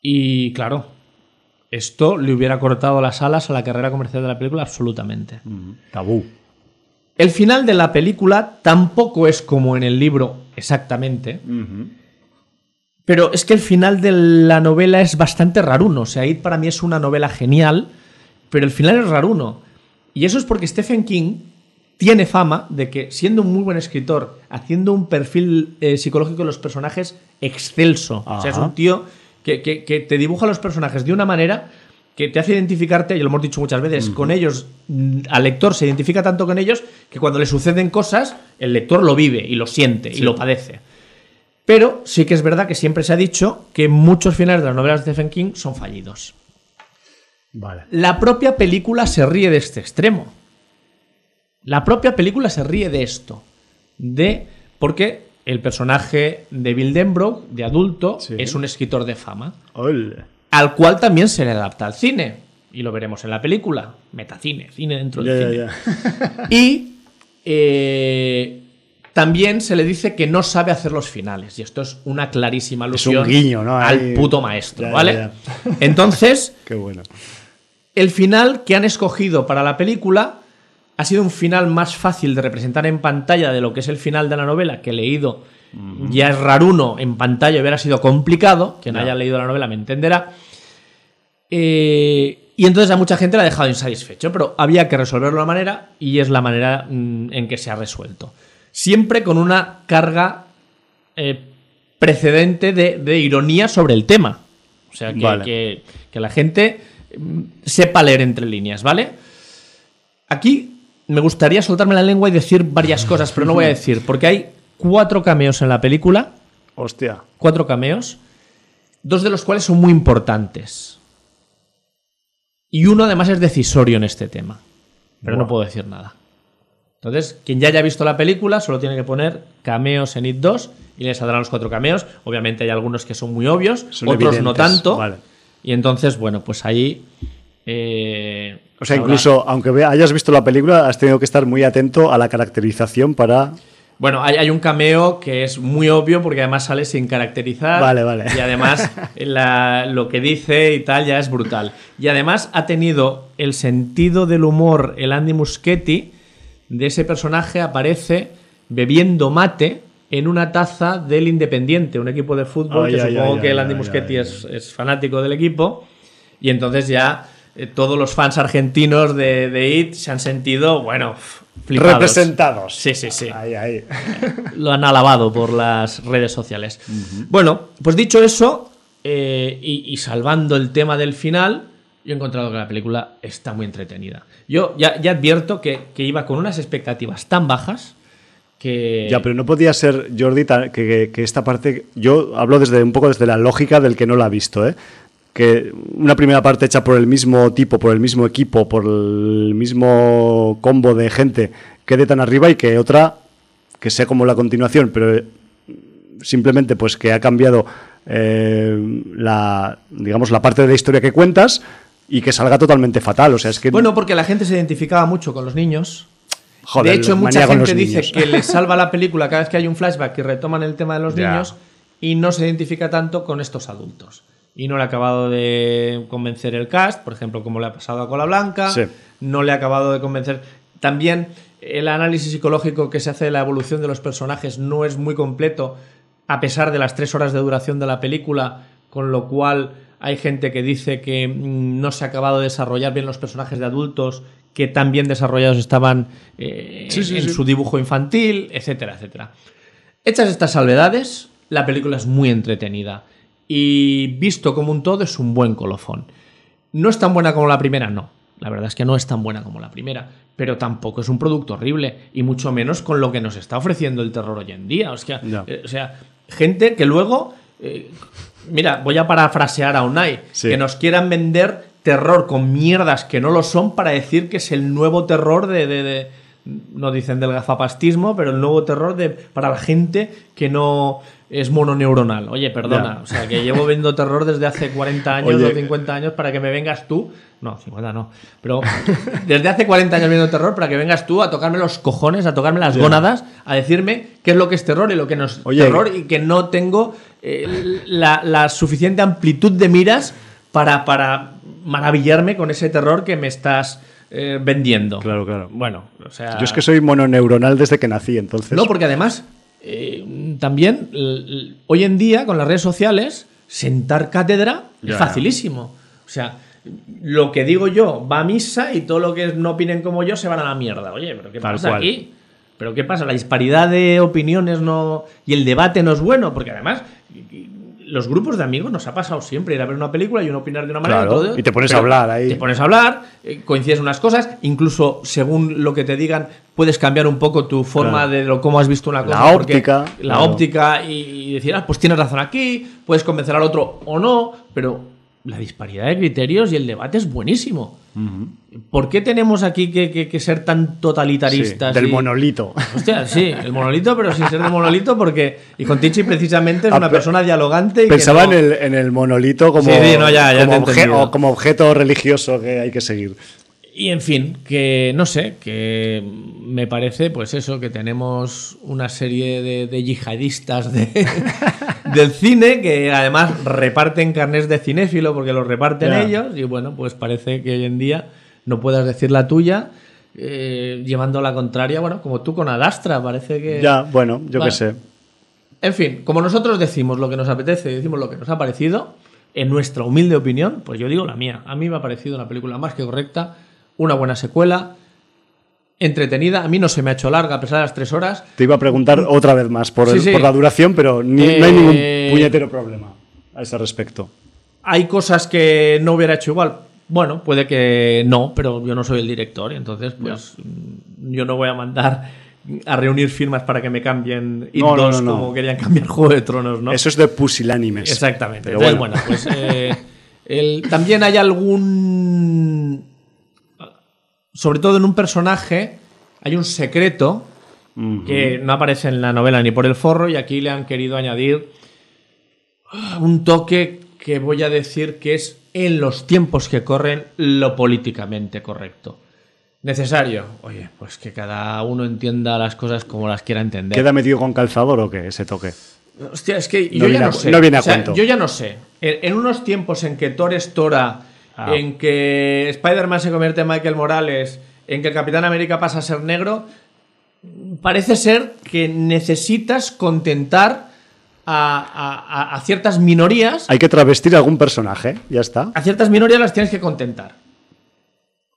Y claro, esto le hubiera cortado las alas a la carrera comercial de la película absolutamente. Tabú. El final de la película tampoco es como en el libro exactamente, pero es que el final de la novela es bastante raruno. O sea, It para mí es una novela genial, pero el final es raruno. Y eso es porque Stephen King tiene fama de que, siendo un muy buen escritor, haciendo un perfil eh, psicológico de los personajes excelso. O sea, es un tío que, que- que te dibuja a los personajes de una manera que te hace identificarte, y lo hemos dicho muchas veces, con ellos, mm, al lector se identifica tanto con ellos que cuando le suceden cosas, el lector lo vive y lo siente y lo padece. Pero sí que es verdad que siempre se ha dicho que muchos finales de las novelas de Stephen King son fallidos. Vale. La propia película se ríe de este extremo. La propia película se ríe de esto. De. Porque el personaje de Bill Denbrough, de adulto, Sí. es un escritor de fama. Ole. Al cual también se le adapta al cine. Y lo veremos en la película. Metacine, cine dentro Ya, del cine. Y. eh, también se le dice que no sabe hacer los finales. Y esto es una clarísima alusión un guiño, ¿no? al puto maestro, ¿vale? Entonces, Qué bueno. El final que han escogido para la película ha sido un final más fácil de representar en pantalla de lo que es el final de la novela, que he leído ya es raruno en pantalla hubiera sido complicado, quien Ya. haya leído la novela me entenderá. Eh, y entonces a mucha gente la ha dejado insatisfecho, pero había que resolverlo de una manera y es la manera mm, en que se ha resuelto. Siempre con una carga eh, precedente de, de ironía sobre el tema. O sea, que, Vale. que- que la gente sepa leer entre líneas, ¿vale? Aquí me gustaría soltarme la lengua y decir varias cosas, pero no voy a decir, porque hay cuatro cameos en la película, Hostia. cuatro cameos, dos de los cuales son muy importantes. Y uno además es decisorio en este tema, pero no puedo decir nada. Entonces, quien ya haya visto la película solo tiene que poner cameos en IT 2 y le saldrán los cuatro cameos. Obviamente hay algunos que son muy obvios, Son otros no tanto. vale. Y entonces, bueno, pues ahí... eh, O sea, incluso aunque hayas visto la película, has tenido que estar muy atento a la caracterización para. Bueno, hay, hay un cameo que es muy obvio porque además sale sin caracterizar. Vale, vale. Y además la- lo que dice y tal ya es brutal. Y además ha tenido el sentido del humor el Andy Muschietti de ese personaje aparece bebiendo mate en una taza del Independiente, un equipo de fútbol Ay, que ay, supongo ay, que el Andy ay, es, es fanático del equipo. Y entonces ya eh, todos los fans argentinos de, de IT se han sentido, bueno, flipados. Representados. Sí, sí, sí lo han alabado por las redes sociales. Bueno, pues dicho eso, eh, y, y salvando el tema del final, yo he encontrado que la película está muy entretenida. Yo ya, ya advierto que, que iba con unas expectativas tan bajas que... Ya, pero no podía ser, Jordi, ta- que, que- que esta parte. Yo hablo desde un poco desde la lógica del que no la ha visto, ¿eh? Que una primera parte hecha por el mismo tipo, por el mismo equipo, por el mismo combo de gente quede tan arriba y que otra que sea como la continuación, pero eh, simplemente pues que ha cambiado eh, la digamos la parte de la historia que cuentas y que salga totalmente fatal. O sea, es que Bueno, porque la gente se identificaba mucho con los niños. Joder, de hecho, mucha gente dice niños. que les salva la película cada vez que hay un flashback y retoman el tema de los Ya. niños y no se identifica tanto con estos adultos. Y no le ha acabado de convencer el cast, por ejemplo, como le ha pasado a Cola Blanca. Sí. No le ha acabado de convencer. También el análisis psicológico que se hace de la evolución de los personajes no es muy completo, a pesar de las tres horas de duración de la película, con lo cual hay gente que dice que mm, no se ha acabado de desarrollar bien los personajes de adultos que tan bien desarrollados estaban eh, Sí, sí, en sí. su dibujo infantil, etcétera, etcétera. Hechas estas salvedades, la película es muy entretenida y visto como un todo es un buen colofón. No es tan buena como la primera, no. La verdad es que no es tan buena como la primera, pero tampoco es un producto horrible y mucho menos con lo que nos está ofreciendo el terror hoy en día. O sea, eh, o sea gente que luego, eh, mira, voy a parafrasear a Unai, que nos quieran vender terror con mierdas que no lo son para decir que es el nuevo terror de, de- de- no dicen del gafapastismo, pero el nuevo terror de, para la gente que no es mononeuronal. Oye, perdona, Ya. o sea, que llevo viendo terror desde hace 40 años Oye. o 50 años para que me vengas tú. No, 50 no. Pero desde hace 40 años viendo terror para que vengas tú a tocarme los cojones, a tocarme las gónadas, a decirme qué es lo que es terror y lo que no es Oye. terror y que no tengo eh, la, la suficiente amplitud de miras para, para maravillarme con ese terror que me estás eh, vendiendo. Claro, claro. Bueno, o sea. Yo es que soy mononeuronal desde que nací, entonces. No, porque además, eh, también hoy en día con las redes sociales, sentar cátedra es facilísimo. O sea, lo que digo yo va a misa y todo lo que no opinen como yo se van a la mierda. Oye, pero ¿qué Tal pasa cual. aquí? ¿Pero qué pasa? La disparidad de opiniones no y el debate no es bueno, porque además los grupos de amigos nos ha pasado siempre ir a ver una película y uno opinar de una manera Claro, otro de- y te pones a hablar ahí. Te pones a hablar, eh, coincides unas cosas, incluso según lo que te digan puedes cambiar un poco tu forma Claro. de lo, cómo has visto una cosa. La óptica, La claro. óptica y, y decir, ah, pues tienes razón aquí, puedes convencer al otro o no, pero la disparidad de criterios y el debate es buenísimo. ¿Por qué tenemos aquí que, que- que ser tan Sí, totalitaristas? del y- monolito. Hostia, sí, el monolito, pero sin ser de monolito, porque. Y con Tichi precisamente es Ah, una pe- persona dialogante y Pensaba que no- en, el, en el monolito como, Sí, sí, no, ya- ya como, obje- o objeto religioso que hay que seguir. Y en fin, que no sé, que me parece, pues eso, que tenemos una serie de, de yihadistas de, del cine que además reparten carnes de cinéfilo porque los reparten ellos. Y bueno, pues parece que hoy en día no puedas decir la tuya eh, llevando la contraria, bueno, como tú con Adastra, parece que. Ya, bueno, yo Vale. qué sé. En fin, como nosotros decimos lo que nos apetece y decimos lo que nos ha parecido, en nuestra humilde opinión, pues yo digo la mía. A mí me ha parecido una película más que correcta, una buena secuela, entretenida. A mí no se me ha hecho larga a pesar de las tres horas. Te iba a preguntar otra vez más por, Sí, el- sí. por la duración, pero ni- Eh, no hay ningún puñetero problema a ese respecto. Hay cosas que no hubiera hecho igual. Bueno, puede que no, pero yo no soy el director y entonces pues mm, yo no voy a mandar a reunir firmas para que me cambien It No, no, 2 no, no. como querían cambiar Juego de Tronos, ¿no? Eso es de pusilánimes. Exactamente. Pero Entonces, bueno. bueno, pues eh, el- también hay algún. Sobre todo en un personaje, hay un secreto que no aparece en la novela ni por el forro, y aquí le han querido añadir ah, un toque que voy a decir que es en los tiempos que corren lo políticamente correcto. Necesario. Oye, pues que cada uno entienda las cosas como las quiera entender. ¿Queda metido con calzador o qué? Ese toque. Hostia, es que No yo viene ya a no sé. no viene a O sea, cuento. Yo ya no sé. En, en unos tiempos en que Thor es Tora, Ah. en que Spider-Man se convierte en Michael Morales, en que el Capitán América pasa a ser negro, parece ser que necesitas contentar a, a- a- a ciertas minorías. Hay que travestir a algún personaje, ya está. A ciertas minorías las tienes que contentar.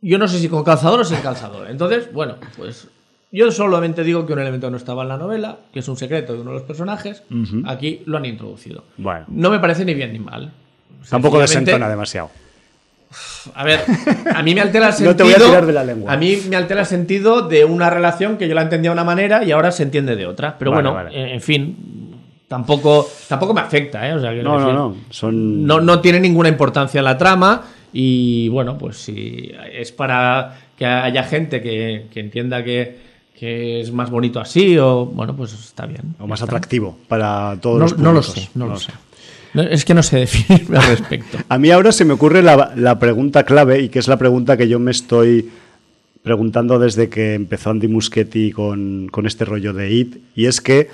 Yo no sé si con calzador o sin calzador. Entonces, bueno, pues yo solamente digo que un elemento no estaba en la novela, que es un secreto de uno de los personajes. Aquí lo han introducido. Bueno. No me parece ni bien ni mal. Tampoco desentona demasiado. A ver, a mí me altera el No sentido. te voy a tirar de la lengua. a mí me altera el sentido de una relación que yo la entendía de una manera y ahora se entiende de otra. Pero Vale, bueno, vale. eh, en fin, tampoco, tampoco me afecta, ¿eh? O sea, No, no, no. Son. no, no tiene ninguna importancia la trama y bueno, pues si es para que haya gente que, que entienda que, que es más bonito así o bueno, pues está bien. O más atractivo para todos No, los no lo públicos. sé, no, lo sé. Es que no sé definirme al respecto. A mí ahora se me ocurre la, la pregunta clave y que es la pregunta que yo me estoy preguntando desde que empezó Andy Muschietti con, con este rollo de IT y es que,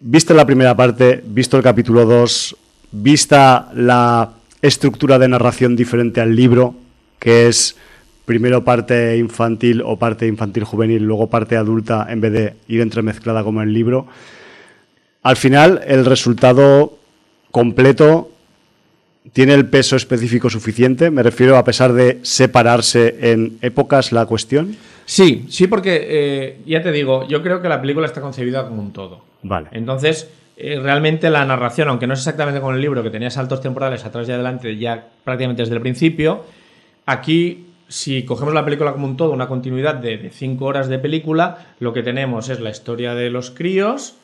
visto la primera parte, visto el capítulo 2, vista la estructura de narración diferente al libro, que es primero parte infantil o parte infantil juvenil, luego parte adulta en vez de ir entremezclada como el libro, al final el resultado completo tiene el peso específico suficiente, me refiero a pesar de separarse en épocas la cuestión. Sí, sí, porque eh, ya te digo, yo creo que la película está concebida como un todo. Vale. Entonces, eh, realmente la narración, aunque no es exactamente como el libro, que tenía saltos temporales atrás y adelante ya prácticamente desde el principio, aquí, si cogemos la película como un todo, una continuidad de, de cinco horas de película, lo que tenemos es la historia de los críos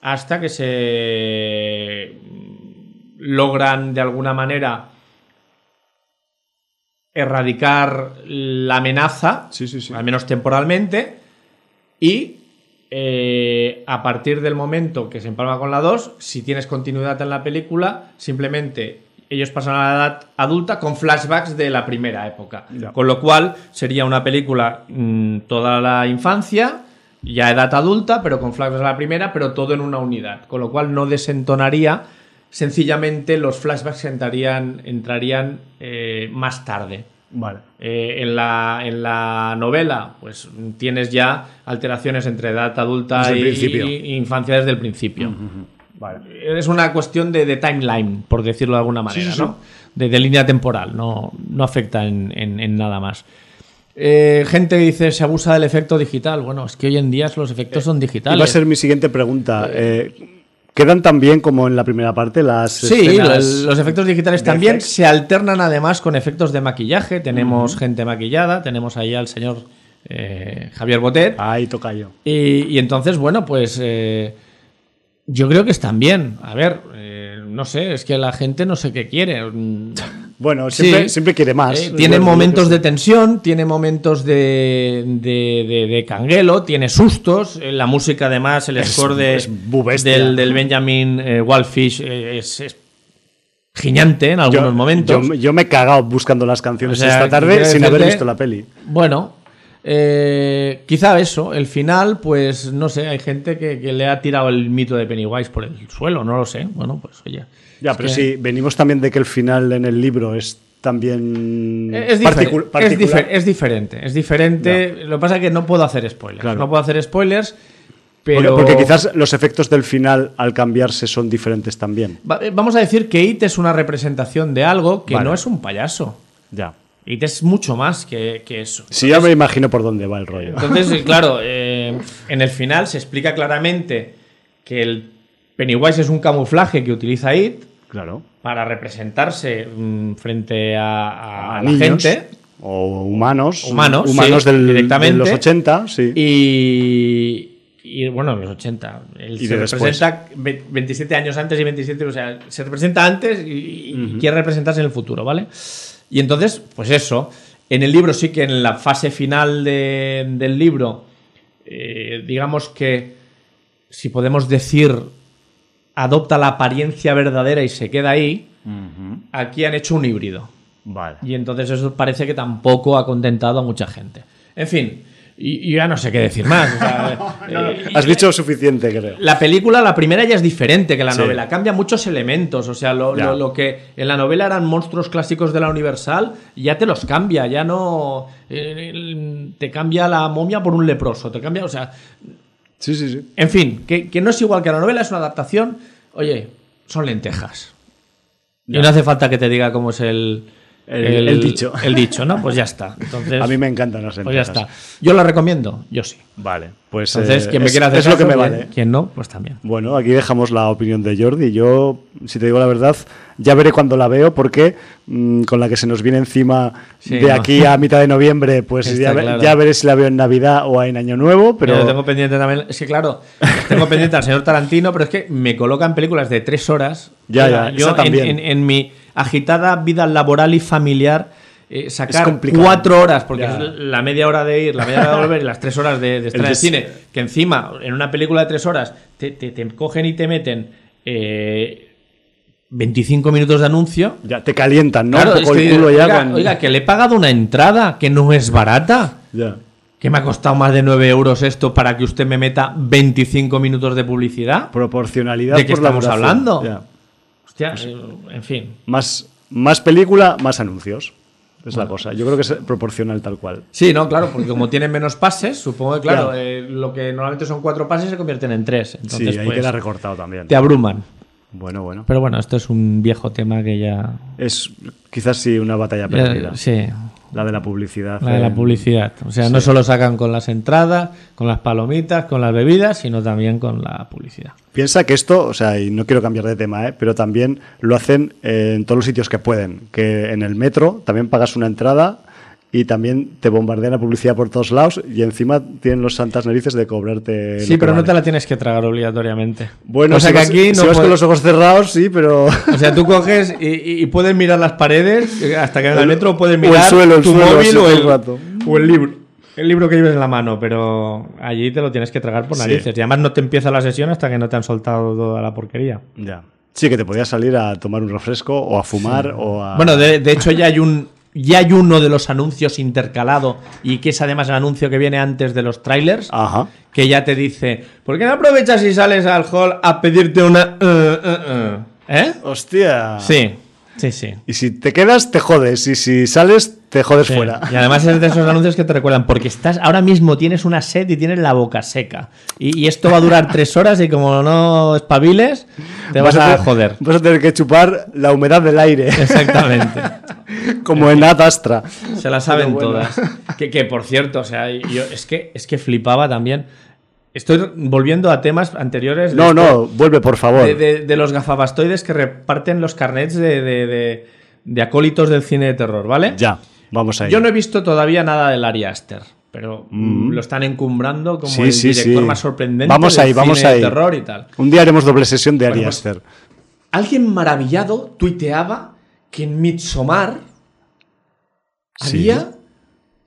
hasta que se logran de alguna manera erradicar la amenaza, Sí, sí, sí. al menos temporalmente, y eh, a partir del momento que se empalma con la 2, si tienes continuidad en la película, simplemente ellos pasan a la edad adulta con flashbacks de la primera época. Ya. Con lo cual sería una película mm, toda la infancia, ya edad adulta, pero con flashbacks de la primera, pero todo en una unidad. Con lo cual no desentonaría, sencillamente los flashbacks entrarían, entrarían eh, más tarde. Vale. Eh, en, la, en la novela, pues tienes ya alteraciones entre edad adulta y, infancia desde el principio. Vale. Es una cuestión de, de timeline, por decirlo de alguna manera, sí, sí. ¿no? De, de línea temporal, no, no afecta en, en- en nada más. Eh, gente que dice se abusa del efecto digital. Bueno, es que hoy en día los efectos son digitales. Iba a ser mi siguiente pregunta. Eh, ¿Quedan tan bien como en la primera parte las Sí, los, los efectos digitales también se alternan además con efectos de maquillaje. Tenemos gente maquillada, tenemos ahí al señor eh, Javier Botet. Ahí toca yo. Y, y entonces, bueno, pues eh, yo creo que están bien. A ver, eh, no sé, es que la gente no sé qué quiere. Bueno, siempre, Sí. siempre quiere más. eh, tiene momentos de tensión, tiene momentos de, de, de- de canguelo, tiene sustos. eh, La música, además, el Es- score de- es bestia. del, del Benjamin eh, Wallfish eh, es, es giñante en algunos Yo- momentos. Yo, yo me he cagado buscando las canciones O sea, esta tarde sin haber visto la peli. Bueno, eh, quizá eso, el final, pues no sé, hay gente que, que le ha tirado el mito de Pennywise por el suelo, no lo sé. Bueno, pues oye. Ya, pero que- sí, venimos también de que el final en el libro es también Es, particu- es, difer- es diferente, es diferente. Lo que pasa es que no puedo hacer spoilers. Claro. No puedo hacer spoilers, pero. porque, quizás los efectos del final al cambiarse son diferentes también. Va- eh, Vamos a decir que It es una representación de algo que Vale. no es un payaso. Ya. It es mucho más que, que eso. Sí, ya me imagino por dónde va el rollo. Entonces, eh, claro, eh, en el final se explica claramente que el Pennywise es un camuflaje que utiliza It Claro. para representarse mm, frente a, a A la niños gente. o humanos. Humanos, Humanos sí, del- directamente. de los 80, sí. Y, y, bueno, en los 80. Él Y se después. representa ve- 27 años antes y 27, o sea, se representa antes y, y quiere representarse en el futuro, ¿vale? Y entonces, pues eso. En el libro sí que en la fase final de- del libro, eh, digamos que, si podemos decir, adopta la apariencia verdadera y se queda ahí, aquí han hecho un híbrido. Vale. Y entonces eso parece que tampoco ha contentado a mucha gente. En fin, y, y ya no sé qué decir más. o sea, eh, Has dicho suficiente, creo. la película, la primera ya es diferente que la Sí. novela, cambia muchos elementos, o sea, lo, lo- lo que en la novela eran monstruos clásicos de la Universal, ya te los cambia, ya no eh, te cambia la momia por un leproso, te cambia, o sea, Sí, sí, sí. en fin, que, que no es igual que la novela, es una adaptación, oye, son lentejas. Y no hace falta que te diga cómo es el, El- el dicho. El dicho, ¿no? Pues ya está. Entonces, A mí me encantan las pues ya está. Yo la recomiendo, yo sí. Vale, pues Entonces, eh, quien me es, quiera hacer es lo que me vale. Quien no, pues también. Bueno, aquí dejamos la opinión de Jordi. Yo, si te digo la verdad, ya veré cuando la veo porque mm, con la que se nos viene encima Sí, de no. aquí a mitad de noviembre, pues ya, ve- claro. ya veré si la veo en Navidad o en Año Nuevo, Pero pero... tengo pendiente también. Es que, claro, tengo pendiente al señor Tarantino, pero es que me colocan películas de tres horas. Ya, ya, Yo, en- en mi agitada vida laboral y familiar, eh, sacar cuatro horas, porque Ya. es la media hora de ir, la media hora de volver y las tres horas de, de estar en el cine, que encima, en una película de tres horas, te, te- te cogen y te meten eh, 25 minutos de anuncio. Ya te calientan, ¿no? Claro, Un es poco que el culo dices, ya oiga, que le he pagado una entrada que no es barata. Ya. ¿Que me ha costado más de 9 euros esto para que usted me meta 25 minutos de publicidad? Proporcionalidad ¿De qué por estamos hablando? Ya. Eh, en fin. Más, más película, más anuncios. Es la cosa. Yo creo que es proporcional tal cual. Sí, no, claro, porque como tienen menos pases, supongo que, claro, eh, lo que normalmente son cuatro pases se convierten en tres. Entonces, sí, ahí pues, queda recortado también. te abruman. Bueno, bueno. Pero bueno, esto es un viejo tema que ya... Es quizás sí una batalla ya- perdida. sí, La de la publicidad. la de la eh, publicidad. O sea, no solo sacan con las entradas, con las palomitas, con las bebidas, sino también con la publicidad. Piensa que esto, o sea, y no quiero cambiar de tema, ¿eh? pero también lo hacen eh, en todos los sitios que pueden. Que en el metro también pagas una entrada y también te bombardean la publicidad por todos lados y encima tienen los santas narices de cobrarte. Sí, pero no te la tienes que tragar obligatoriamente. Bueno, o sea si que vas, aquí si no con los ojos cerrados, sí, pero. O sea, tú coges y, y- puedes mirar las paredes hasta que en el metro puedes o el mirar suelo, el tu suelo, móvil o el, rato. o el libro. El libro que lleves en la mano, pero allí te lo tienes que tragar por Sí. narices. Y además no te empieza la sesión hasta que no te han soltado toda la porquería. ya. Sí, que te podías salir a tomar un refresco o a fumar o a. Bueno, de, de hecho ya hay un ya hay uno de los anuncios intercalado y que es además el anuncio que viene antes de los trailers. Ajá. que ya te dice, ¿por qué no aprovechas y sales al hall a pedirte una... uh, uh, uh"? ¿Eh? Hostia. Sí, sí, sí. Y si te quedas, te jodes. Y si sales, te jodes Sí. fuera. Y además es de esos anuncios que te recuerdan, porque estás ahora mismo tienes una sed y tienes la boca seca. Y, y esto va a durar tres horas y como no espabiles, te vas, a tener- joder. Vas a tener que chupar la humedad del aire. Exactamente. como en Ad Astra. Se la saben bueno. todas. Que, que, por cierto, o sea, yo es que, es que flipaba también. Estoy volviendo a temas anteriores. No, no, vuelve, por favor. de, de- de los gafabastoides que reparten los carnets de, de- acólitos del cine de terror, ¿vale? Ya, vamos ahí. Yo no he visto todavía nada del Ari Aster, pero mm, lo están encumbrando como Sí, el sí, director sí. más sorprendente Vamos del ahí, vamos cine de terror y tal. Un día haremos doble sesión de Ari Bueno, pues- Aster. Alguien maravillado tuiteaba que en Midsommar había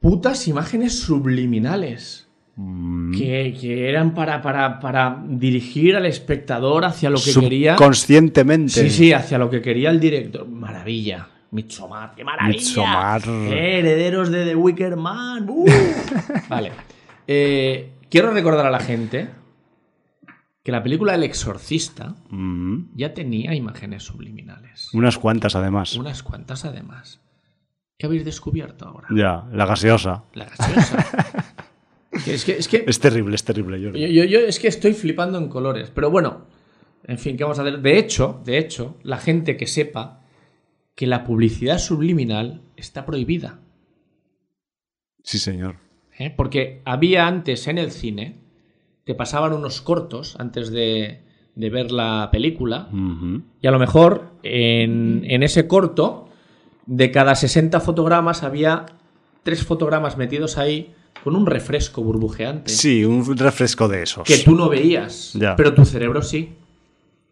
putas imágenes subliminales. Que, que eran para, para, para dirigir al espectador hacia lo que quería. Conscientemente. Sí, sí, hacia lo que quería el director. Maravilla. Midsommar, qué maravilla. Midsommar. Eh, herederos de The Wicker Man. Uh. vale. Eh, quiero recordar a la gente que la película El Exorcista Mm. ya tenía imágenes subliminales. Unas cuantas, además. Unas cuantas además. ¿Qué habéis descubierto ahora? Ya, la gaseosa. La gaseosa. Es que, es que Es terrible, es terrible, yo, yo- yo es que estoy flipando en colores. Pero bueno, en fin, ¿qué vamos a hacer? De hecho, de hecho, la gente que sepa que la publicidad subliminal está prohibida. Sí, señor. ¿eh? Porque había antes en el cine, te pasaban unos cortos antes de, de ver la película. Y a lo mejor en, en ese corto, de cada 60 fotogramas, había tres fotogramas metidos ahí con un refresco burbujeante. Sí, un refresco de esos. que tú no veías, Ya. pero tu cerebro sí.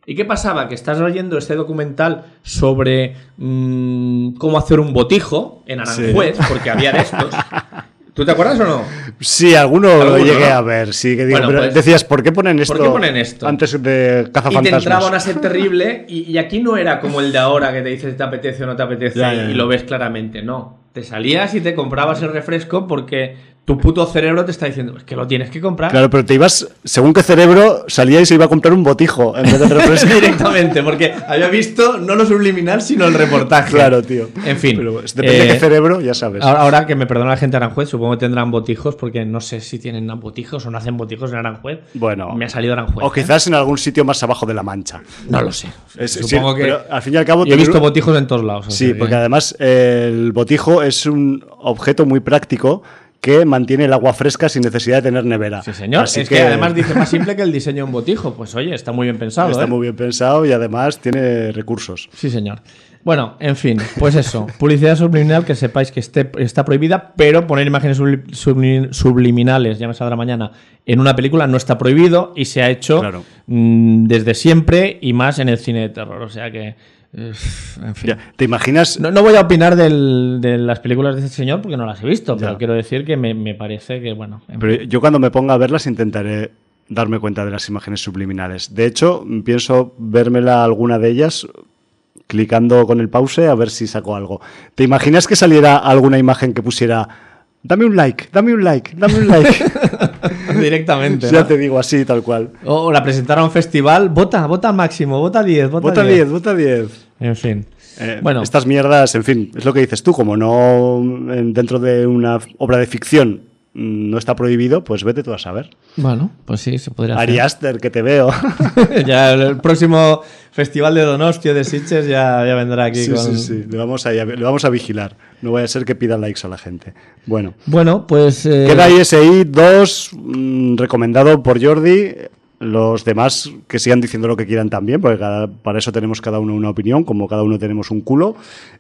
¿Y qué pasaba? Que estás leyendo este documental sobre mm, cómo hacer un botijo en Aranjuez, porque había de estos. ¿Tú te acuerdas o no? Sí, alguno, Alguno, lo llegué ¿no? a ver. Sí, que digo, Bueno, pero pues, decías, ¿por qué ponen esto? qué ponen esto? Antes de Y te cazafantasmas. entraba una sed terrible y, y aquí no era como el de ahora que te dice si te apetece o no te apetece Ya, ya, y lo ves claramente, no. Te salías y te comprabas el refresco porque tu puto cerebro te está diciendo, es que lo tienes que comprar. Claro, pero te ibas, según qué cerebro, salía y se iba a comprar un botijo en vez de refresco. Directamente, porque había visto no lo subliminal, sino el reportaje. claro, tío. En fin. Pero depende de eh, qué cerebro, ya sabes. Ahora, ahora que me perdona la gente de Aranjuez, supongo que tendrán botijos, porque no sé si tienen botijos o no hacen botijos en Aranjuez. Bueno. Me ha salido Aranjuez. o ¿eh? quizás en algún sitio más abajo de la mancha. No lo sé. Es- sí, supongo que. al fin y al cabo Yo he visto botijos en todos lados. Sí, porque además eh, el botijo es un objeto muy práctico que mantiene el agua fresca sin necesidad de tener nevera. Sí, señor. Así es que... además dice más simple que el diseño de un botijo. Pues oye, está muy bien pensado. Está ¿eh? muy bien pensado y además tiene recursos. Sí, señor. Bueno, en fin, pues eso. Publicidad subliminal que sepáis que esté, está prohibida, pero poner imágenes subli- subli- subliminales, ya me saldrá mañana, en una película no está prohibido y se ha hecho Claro. mm, desde siempre y más en el cine de terror. O sea que. En fin. Ya, ¿Te imaginas? No, no voy a opinar del- de las películas de este señor porque no las he visto, Ya. pero quiero decir que me, me parece que, bueno. en Pero yo cuando me ponga a verlas intentaré darme cuenta de las imágenes subliminales. De hecho, pienso vérmela alguna de ellas clicando con el pause a ver si saco algo. ¿Te imaginas que saliera alguna imagen que pusiera dame un like, dame un like, dame un like? Directamente. ya te digo así, tal cual. O, la presentaron a un festival, vota, vota máximo, vota 10, vota, Vota 10, vota 10. En fin. Eh, bueno, Estas mierdas, en fin, es lo que dices tú, como no en- dentro de una obra de ficción mm, no está prohibido, pues vete tú a saber. bueno, pues sí, se podría hacer. Aster, que te veo. ya el, el próximo festival de Donostia de Sitges ya, ya vendrá aquí Sí, con... sí, sí, le vamos, a, le vamos a vigilar. No vaya a ser que pida likes a la gente. Bueno, Bueno, pues... eh, queda ISI 2 mm, recomendado por Jordi. Los demás que sigan diciendo lo que quieran también, porque cada- para eso tenemos cada uno una opinión, como cada uno tenemos un culo.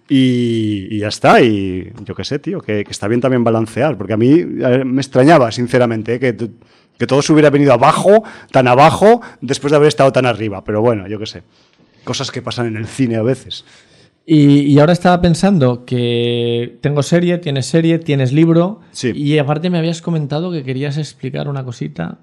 Y, y ya está. Y yo qué sé, tío, que, que está bien también balancear, porque a mí me extrañaba, sinceramente, eh, que, que todo se hubiera venido abajo, tan abajo, después de haber estado tan arriba. Pero bueno, yo qué sé. Cosas que pasan en el cine a veces. Y, y ahora estaba pensando que tengo serie, tienes serie, tienes libro. Sí. Y aparte me habías comentado que querías explicar una cosita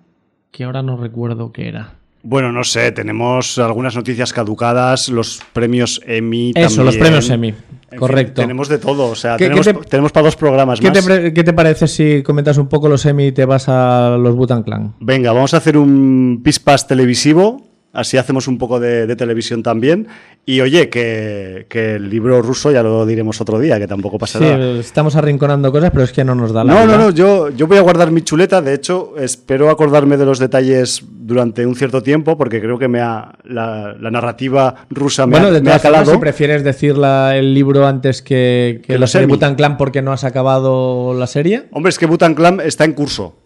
que ahora no recuerdo qué era. Bueno, no sé, tenemos algunas noticias caducadas, los premios Emmy. Eso, también. los premios Emmy. En fin, Correcto. tenemos de todo, o sea, ¿Qué- tenemos, qué te- tenemos para dos programas ¿Qué más. te, qué te parece si comentas un poco los Emmy y te vas a los Butan Clan? Venga, vamos a hacer un pispas televisivo, así hacemos un poco de, de televisión también. Y oye, que, que el libro ruso ya lo diremos otro día, que tampoco pasa Sí, nada. estamos arrinconando cosas, pero es que no nos da la No, vida. no, no, yo, yo voy a guardar mi chuleta. De hecho, espero acordarme de los detalles durante un cierto tiempo, porque creo que me ha, la, la narrativa rusa me, Bueno, ha, de me ha formas, si prefieres decir la- el libro antes que, que Que la serie. Butan Clan porque no has acabado la serie. Hombre, es que Butan Clan está en curso.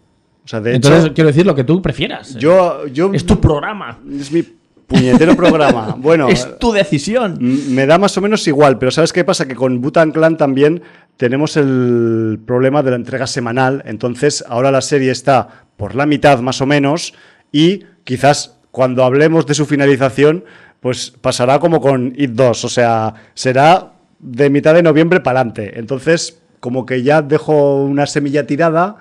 O sea, de Entonces, hecho, quiero decir lo que tú prefieras. yo, yo. Es tu programa. Es mi puñetero programa. Bueno, es tu decisión. me da más o menos igual, pero ¿sabes qué pasa? Que con Butan Clan también tenemos el problema de la entrega semanal. Entonces, ahora la serie está por la mitad más o menos y quizás cuando hablemos de su finalización, pues pasará como con It 2. O sea, será de mitad de noviembre para adelante. Entonces, como que ya dejo una semilla tirada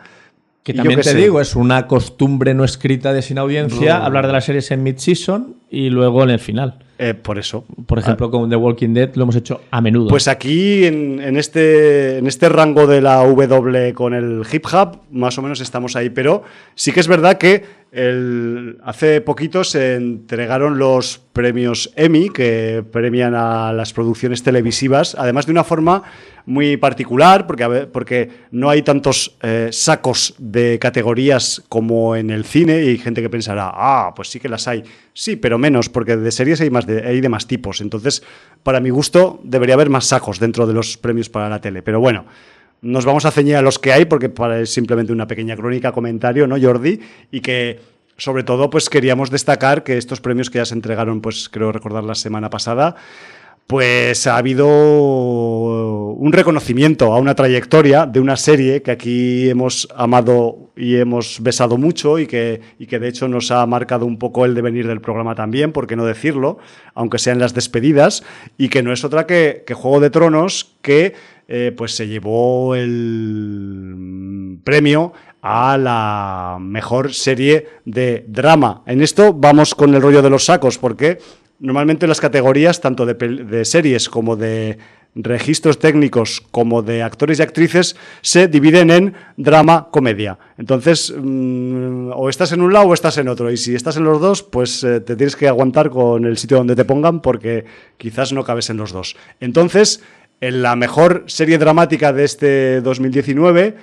Que también te digo, es una costumbre no escrita de sin audiencia hablar de las series en mid-season y luego en el final. Eh, por eso. Por ejemplo, con The Walking Dead lo hemos hecho a menudo. Pues aquí, en, este, en este rango de la W con el hip hop, más o menos estamos ahí. Pero sí que es verdad que hace poquito se entregaron los premios Emmy, que premian a las producciones televisivas, además de una forma muy particular, porque, porque no hay tantos eh, sacos de categorías como en el cine, y hay gente que pensará, ah, pues sí que las hay. Sí, pero menos, porque de series hay, más de, hay de más tipos. Entonces, para mi gusto, debería haber más sacos dentro de los premios para la tele. Pero bueno, nos vamos a ceñir a los que hay, porque es simplemente una pequeña crónica, comentario, ¿no, Jordi? Y que sobre todo, pues queríamos destacar que estos premios que ya se entregaron, pues creo recordar la semana pasada, pues ha habido un reconocimiento a una trayectoria de una serie que aquí hemos amado y hemos besado mucho y que, que de hecho nos ha marcado un poco el devenir del programa también, por qué no decirlo, aunque sean las despedidas, y que no es otra que, Juego de Tronos, que eh, pues se llevó el premio a la mejor serie de drama. En esto vamos con el rollo de los sacos, porque normalmente las categorías, tanto de, series como de registros técnicos como de actores y actrices se dividen en drama, comedia. Entonces, mm, o estás en un lado o estás en otro. Y si estás en los dos, pues eh, te tienes que aguantar con el sitio donde te pongan porque quizás no cabes en los dos. Entonces, en la mejor serie dramática de este 2019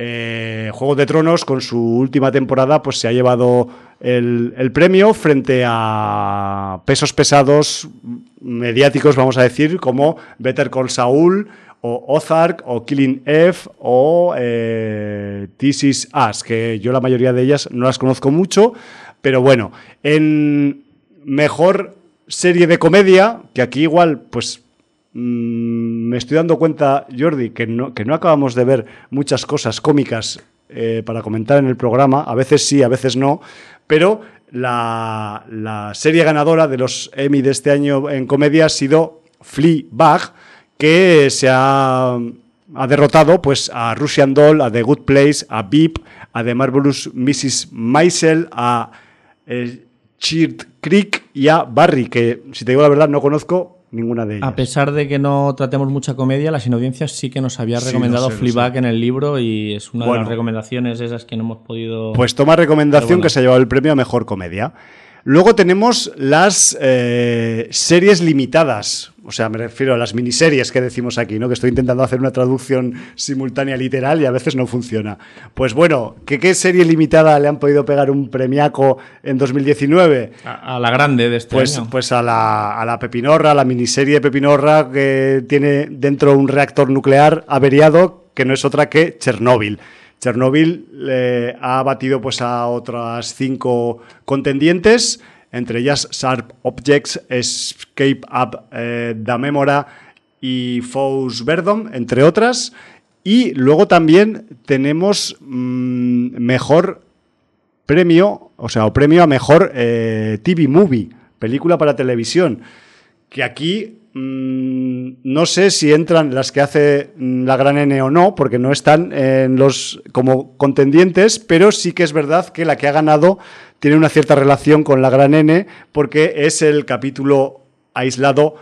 eh, Juego de Tronos, con su última temporada, pues se ha llevado el, premio frente a pesos pesados mediáticos, vamos a decir, como Better Call Saul o Ozark o Killing F o eh, This Is que yo la mayoría de ellas no las conozco mucho, pero bueno, en mejor serie de comedia, que aquí igual, pues me estoy dando cuenta, Jordi, que no, que no acabamos de ver muchas cosas cómicas eh, para comentar en el programa. A veces sí, a veces no. Pero la, serie ganadora de los Emmy de este año en comedia ha sido Fleabag, que se ha, derrotado pues, a Russian Doll, a The Good Place, a Beep, a The Marvelous Mrs. Maisel, a eh, Creek y a Barry, que si te digo la verdad no conozco, ninguna de ellas. A pesar de que no tratemos mucha comedia, la sin audiencia sí que nos había recomendado sí, en el libro y es una de las recomendaciones esas que no hemos podido... Pues toma recomendación que se ha llevado el premio a Mejor Comedia. Luego tenemos las eh, series limitadas, o sea, me refiero a las miniseries que decimos aquí, ¿no? Que estoy intentando hacer una traducción simultánea literal y a veces no funciona. Pues bueno, ¿qué, serie limitada le han podido pegar un premiaco en 2019? A, la grande de este pues, año. Pues a la, a la Pepinorra, la miniserie Pepinorra que tiene dentro un reactor nuclear averiado que no es otra que Chernóbil. Chernobyl ha batido pues, a otras cinco contendientes, entre ellas Sharp Objects, Escape Up eh, da Memora y Fous Verdom, entre otras. Y luego también tenemos mm, mejor premio, o sea, o premio a mejor eh, TV Movie, película para televisión, que aquí Mm, no sé si entran las que hace mm, la gran N o no, porque no están en los como contendientes, pero sí que es verdad que la que ha ganado tiene una cierta relación con la gran N, porque es el capítulo aislado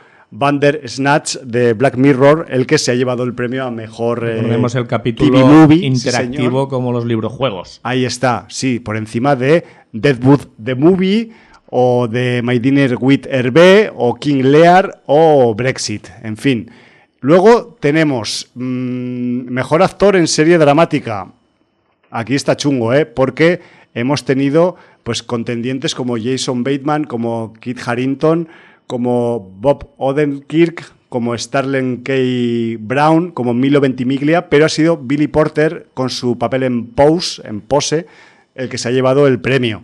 Snatch de Black Mirror el que se ha llevado el premio a mejor eh, el capítulo movie, interactivo como los librojuegos. Ahí está, sí, por encima de Deadwood the Movie o de My Dinner with Hervé, o King Lear, o Brexit, en fin. Luego tenemos mm, mejor actor en serie dramática. Aquí está chungo, ¿eh? Porque hemos tenido pues contendientes como Jason Bateman, como Kit Harrington, como Bob Odenkirk, como Starling K. Brown, como Milo Ventimiglia, pero ha sido Billy Porter con su papel en Pose, en Pose, el que se ha llevado el premio.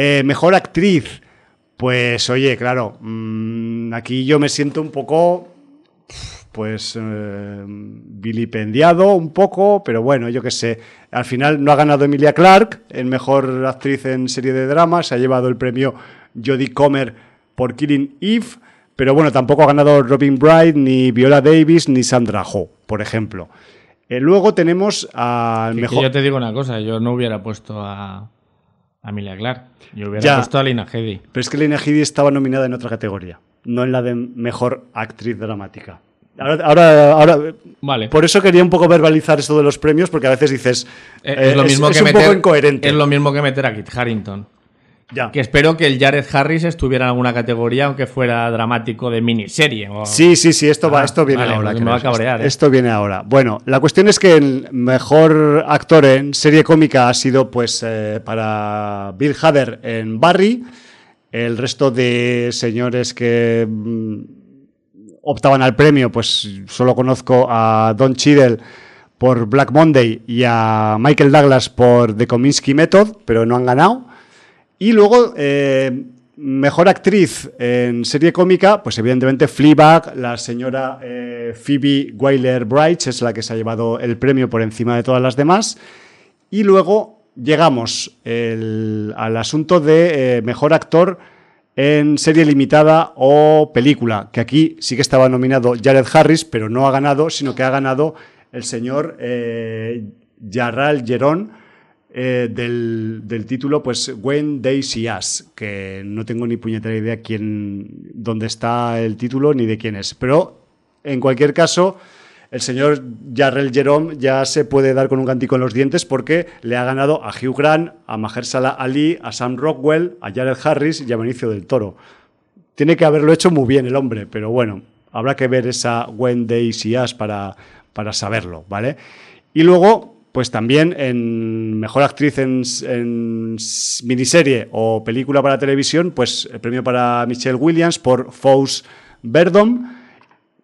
Eh, mejor actriz. Pues oye, claro, mm, aquí yo me siento un poco, pues, eh, vilipendiado un poco, pero bueno, yo qué sé. Al final no ha ganado Emilia Clarke, en mejor actriz en serie de drama, se ha llevado el premio Jodie Comer por Killing Eve, pero bueno, tampoco ha ganado Robin Bright, ni Viola Davis, ni Sandra Ho, por ejemplo. Eh, luego tenemos al Que- que mejor. yo te digo una cosa, yo no hubiera puesto a, a Emilia Clark. Yo hubiera Ya. puesto a Lina Headey. Pero es que Lena Headey estaba nominada en otra categoría, no en la de mejor actriz dramática. Ahora, ahora, ahora- Vale. por eso quería un poco verbalizar esto de los premios, porque a veces dices. Eh, eh, es lo mismo que un meter, poco incoherente. Es lo mismo que meter a Kit Harrington. Ya. Que espero que el Jared Harris estuviera en alguna categoría, aunque fuera dramático de miniserie. o- Sí, sí, sí, esto va, Ah, esto viene vale, ahora. porque me va a creo. cabrear, ¿eh? Esto viene ahora. Bueno, la cuestión es que el mejor actor en serie cómica ha sido, pues, eh, para Bill Hader en Barry. El resto de señores que mm, optaban al premio, pues solo conozco a Don Cheadle por Black Monday y a Michael Douglas por The Kominsky Method, pero no han ganado. Y luego, eh, mejor actriz en serie cómica, pues evidentemente Fleabag, la señora eh, Phoebe Wyler-Bright es la que se ha llevado el premio por encima de todas las demás. Y luego llegamos al asunto de eh, mejor actor en serie limitada o película, que aquí sí que estaba nominado Jared Harris, pero no ha ganado, sino que ha ganado el señor Jarral Gerón eh, del, del título, pues When They See que no tengo ni puñetera idea quién, dónde está el título ni de quién es. Pero en cualquier caso, el señor Jarrell Jerome ya se puede dar con un cantico en los dientes porque le ha ganado a Hugh Grant, a Mahershala Ali, a Sam Rockwell, a Jared Harris y a Benicio del Toro. Tiene que haberlo hecho muy bien el hombre, pero bueno, habrá que ver esa When They See Us para, para saberlo, ¿vale? Y luego, pues también en Mejor Actriz en, miniserie o película para televisión, pues el premio para Michelle Williams por Fous Verdom,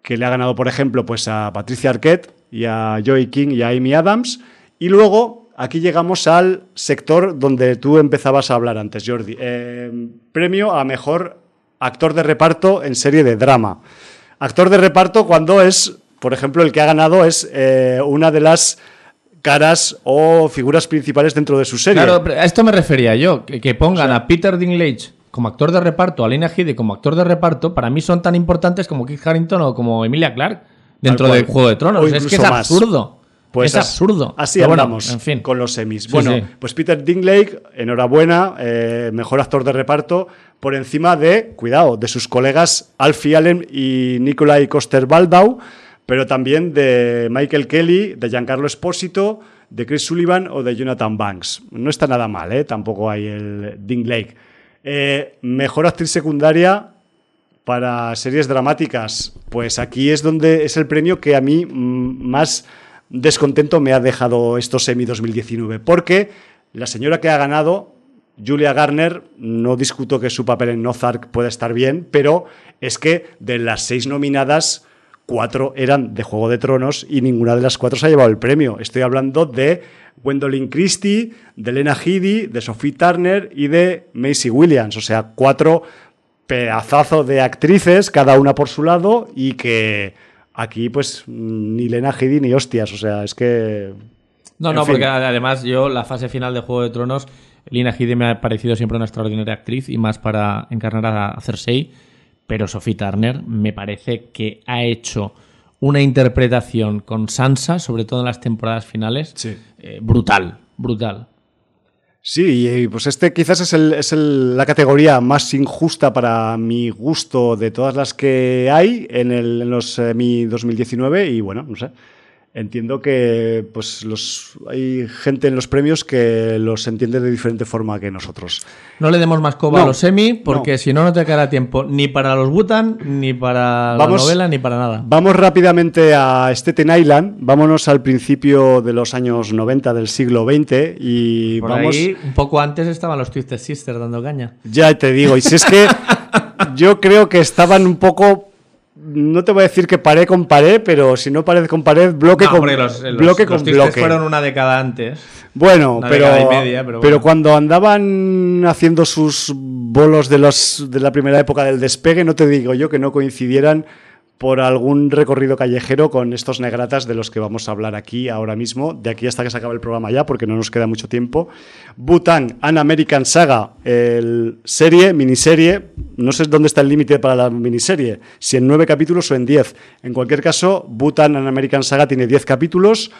que le ha ganado, por ejemplo, pues a Patricia Arquette y a Joey King y a Amy Adams. Y luego aquí llegamos al sector donde tú empezabas a hablar antes, Jordi. Eh, premio a mejor actor de reparto en serie de drama. Actor de reparto cuando es, por ejemplo, el que ha ganado es eh, una de las caras o figuras principales dentro de su serie. Claro, pero a esto me refería yo. Que, que pongan a Peter Dinklage como actor de reparto, a Lina Headey como actor de reparto, para mí son tan importantes como Kit Harrington o como Emilia Clarke dentro del Juego de Tronos. O Es que incluso es más. absurdo. Pues es absurdo. Así Pero bueno, hablamos en fin. con los semis. Sí, bueno, sí. pues Peter Dinklage, enhorabuena, eh, mejor actor de reparto, por encima de, cuidado, de sus colegas Alfie Allen y Nikolai Coster-Waldau, pero también de Michael Kelly, de Giancarlo Espósito, de Chris Sullivan o de Jonathan Banks. No está nada mal, ¿eh? Tampoco hay el Dinklage. Eh, mejor actriz secundaria, para series dramáticas, pues aquí es donde es el premio que a mí mm, más descontento me ha dejado estos semi 2019, porque la señora que ha ganado, Julia Garner, no discuto que su papel en Ozark pueda estar bien, pero es que de las seis nominadas, cuatro eran de Juego de Tronos y ninguna de las cuatro se ha llevado el premio. Estoy hablando de Gwendolyn Christie, de Lena Headey, de Sophie Turner y de Macy Williams. O sea, cuatro pedazazos de actrices, cada una por su lado, y que aquí, pues, ni Lena Headey ni hostias. O sea, es que. No, En no, fin. porque además yo la fase final de Juego de Tronos, Lina Headey me ha parecido siempre una extraordinaria actriz y más para encarnar a Cersei, pero Sophie Turner me parece que ha hecho una interpretación con Sansa, sobre todo en las temporadas finales, Sí. eh, brutal, brutal. Sí, y pues este quizás es, el- es el- la categoría más injusta para mi gusto de todas las que hay en, el, en los eh, mi 2019 y bueno, no sé. Entiendo que pues los hay gente en los premios que los entiende de diferente forma que nosotros. No le demos más coba No, a los semi, porque no. si no, no te quedará tiempo ni para los Butan, ni para Vamos- la novela, ni para nada. Vamos rápidamente a Staten Island, vámonos al principio de los años 90 del siglo XX y Por vamos... ahí, un poco antes estaban los Twisted Sisters dando caña. Ya te digo, y si es que yo creo que estaban un poco. No te voy a decir que pared con pared, pero si no pared con pared, bloque No, con porque los, los- bloque los con bloque. fueron una década antes. Bueno, una pero, década y media, pero bueno. cuando andaban haciendo sus bolos de los de la primera época del despegue, no te digo yo que no coincidieran por algún recorrido callejero con estos negratas de los que vamos a hablar aquí ahora mismo, de aquí hasta que se acabe el programa ya, porque no nos queda mucho tiempo. Butang, An American Saga, el serie, miniserie, no sé dónde está el límite para la miniserie, si en nueve capítulos o en diez. En cualquier caso, Butan and American Saga tiene diez capítulos.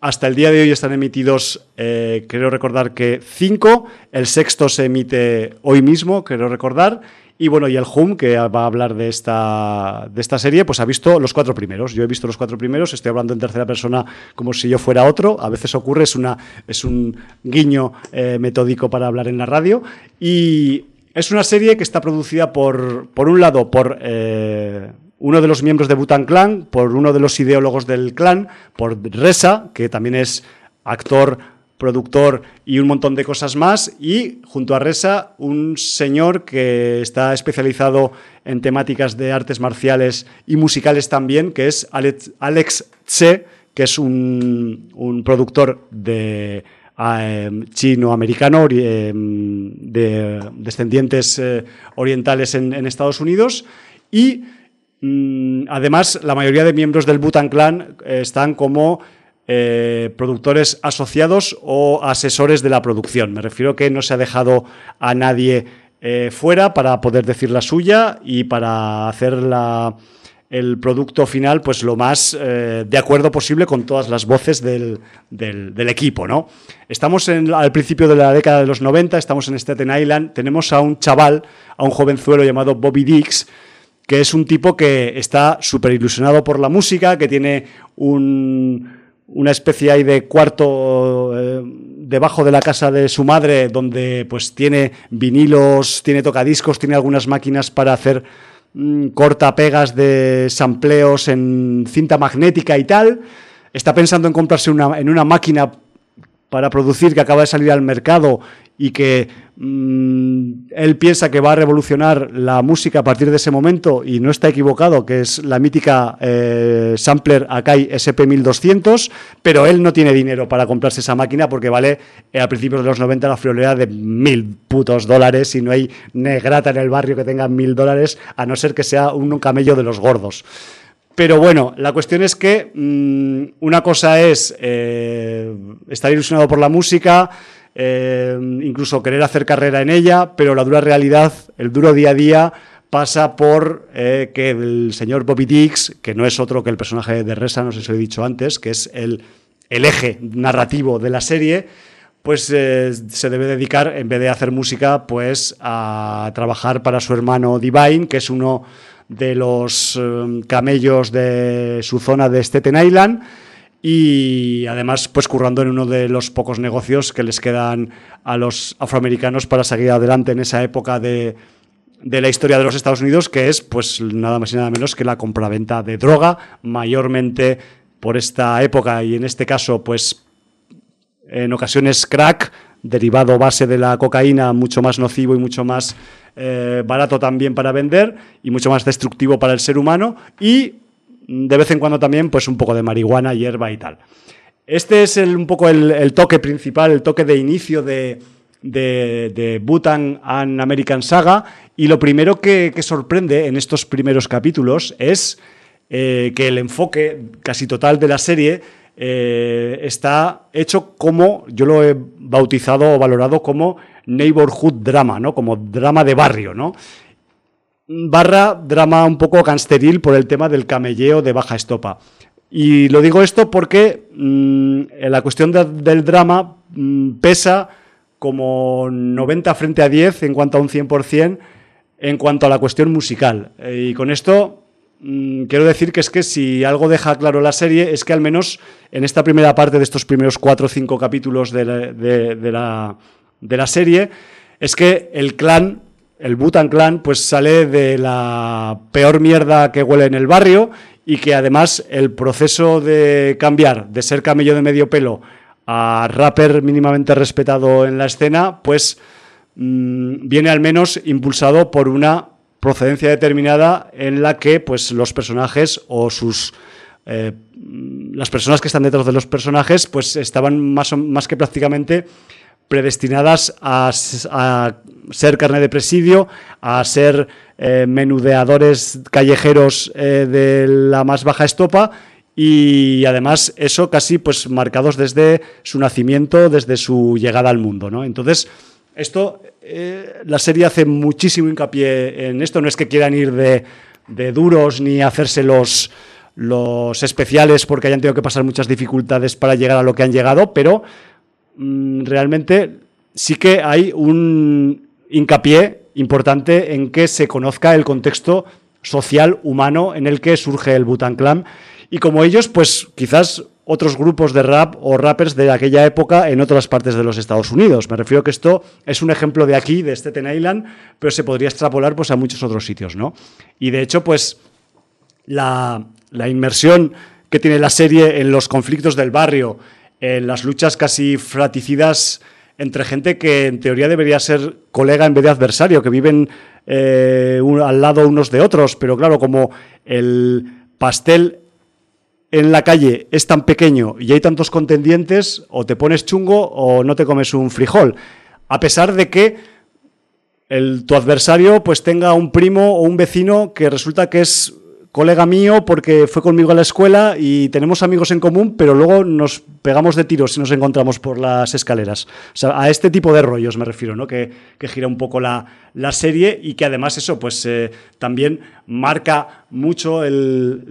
Hasta el día de hoy están emitidos, eh, creo recordar que cinco. El sexto se emite hoy mismo, creo recordar. Y bueno, y el Hum, que va a hablar de esta, de esta serie, pues ha visto los cuatro primeros. Yo he visto los cuatro primeros, estoy hablando en tercera persona como si yo fuera otro. A veces ocurre, es, una, es un guiño eh, metódico para hablar en la radio. Y es una serie que está producida por, por un lado, por eh, uno de los miembros de Butan Clan, por uno de los ideólogos del clan, por Reza, que también es actor, productor y un montón de cosas más. Y junto a Reza, un señor que está especializado en temáticas de artes marciales y musicales también, que es Alex, Alex Tse, que es un, un productor de Em, chino-americano em, de descendientes eh, orientales en, Estados Unidos y mm, además la mayoría de miembros del Butan Clan eh, están como eh, productores asociados o asesores de la producción. Me refiero que no se ha dejado a nadie fuera para poder decir la suya y para hacer la el producto final pues lo más eh, de acuerdo posible con todas las voces del, equipo. ¿no? Estamos al principio de la década de los 90, estamos en Staten Island, tenemos a un chaval, a un jovenzuelo llamado Bobby Dix, que es un tipo que está súper ilusionado por la música, que tiene una especie ahí de cuarto eh, debajo de la casa de su madre donde pues tiene vinilos, tiene tocadiscos, tiene algunas máquinas para hacer Mm, corta de sampleos en cinta magnética y tal. Está pensando en comprarse una, en una máquina para producir que acaba de salir al mercado y que mm, él piensa que va a revolucionar la música a partir de ese momento y no está equivocado, que es la mítica eh, sampler Akai SP1200, pero él no tiene dinero para comprarse esa máquina porque vale eh, a principios de los 90 la friolera de mil putos dólares y no hay negrata en el barrio que tenga mil dólares, a no ser que sea un camello de los gordos. Pero bueno, la cuestión es que mm, una cosa es eh, estar ilusionado por la música, eh, incluso querer hacer carrera en ella, pero la dura realidad, el duro día a día, pasa por eh, que el señor Bobby Dix, que no es otro que el personaje de Resa, no sé si lo he dicho antes, que es el, eje narrativo de la serie, pues se debe dedicar, en vez de hacer música, pues a trabajar para su hermano Divine, que es uno de los camellos de su zona de Staten Island y además pues currando en uno de los pocos negocios que les quedan a los afroamericanos para seguir adelante en esa época de, de la historia de los Estados Unidos que es pues nada más y nada menos que la compraventa de droga mayormente por esta época y en este caso pues en ocasiones crack derivado base de la cocaína mucho más nocivo y mucho más eh, barato también para vender y mucho más destructivo para el ser humano. Y de vez en cuando también pues un poco de marihuana, hierba y tal. Este es un poco el, toque principal, el toque de inicio de, de, Bhutan and American Saga y lo primero que, sorprende en estos primeros capítulos es eh, que el enfoque casi total de la serie eh, está hecho como, yo lo he bautizado o valorado como neighborhood drama, ¿no? Como drama de barrio, ¿no? Barra drama un poco cansteril por el tema del camelleo de baja estopa. Y lo digo esto porque mm, la cuestión del drama mm, pesa como 90 frente a 10 en cuanto a un 100% en cuanto a la cuestión musical. Eh, y con esto Mm, quiero decir que es que si algo deja claro la serie es que al menos en esta primera parte de estos primeros cuatro o cinco capítulos de la, de, la, serie, es que el clan, el Butan clan, pues sale de la peor mierda que huele en el barrio y que además el proceso de cambiar de ser camello de medio pelo a rapper mínimamente respetado en la escena, pues mm, viene al menos impulsado por una procedencia determinada en la que pues, los personajes o sus... Eh, las personas que están detrás de los personajes pues estaban más, más que prácticamente predestinadas a, ser carne de presidio, a ser eh, menudeadores callejeros eh, de la más baja estopa y además eso casi pues marcados desde su nacimiento, desde su llegada al mundo. ¿no? Entonces, Esto, eh, la serie hace muchísimo hincapié en esto. No es que quieran ir de, duros ni hacerse los, los especiales porque hayan tenido que pasar muchas dificultades para llegar a lo que han llegado, pero realmente sí que hay un hincapié importante en que se conozca el contexto social humano en el que surge el Butan Clan y como ellos, pues quizás otros grupos de rap o rappers de aquella época en otras partes de los Estados Unidos. Me refiero que esto es un ejemplo de aquí, de Staten Island, pero se podría extrapolar pues, a muchos otros sitios, ¿no? Y de hecho, pues la, la inmersión que tiene la serie en los conflictos del barrio, en las luchas casi fraticidas entre gente que en teoría debería ser colega en vez de adversario, que viven eh, al lado unos de otros, pero claro, como el pastel en la calle es tan pequeño y hay tantos contendientes, o te pones chungo o no te comes un frijol. A pesar de que tu adversario pues tenga un primo o un vecino que resulta que es colega mío porque fue conmigo a la escuela y tenemos amigos en común, pero luego nos pegamos de tiros si nos encontramos por las escaleras. O sea, a este tipo de rollos me refiero, ¿no? Que, gira un poco la, serie y que además eso, pues eh, también marca mucho el,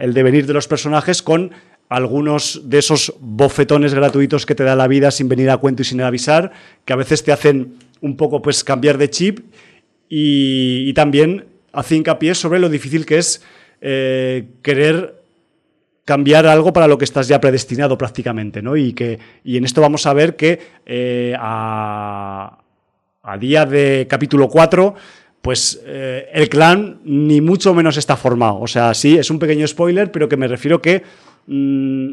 el devenir de los personajes con algunos de esos bofetones gratuitos que te da la vida sin venir a cuento y sin avisar, que a veces te hacen un poco pues cambiar de chip y, y también hace hincapié sobre lo difícil que es eh, querer cambiar algo para lo que estás ya predestinado prácticamente, ¿no? Y, que, y en esto vamos a ver que eh, a, día de capítulo 4, pues eh, el clan ni mucho menos está formado. O sea, sí, es un pequeño spoiler, pero que me refiero que mm,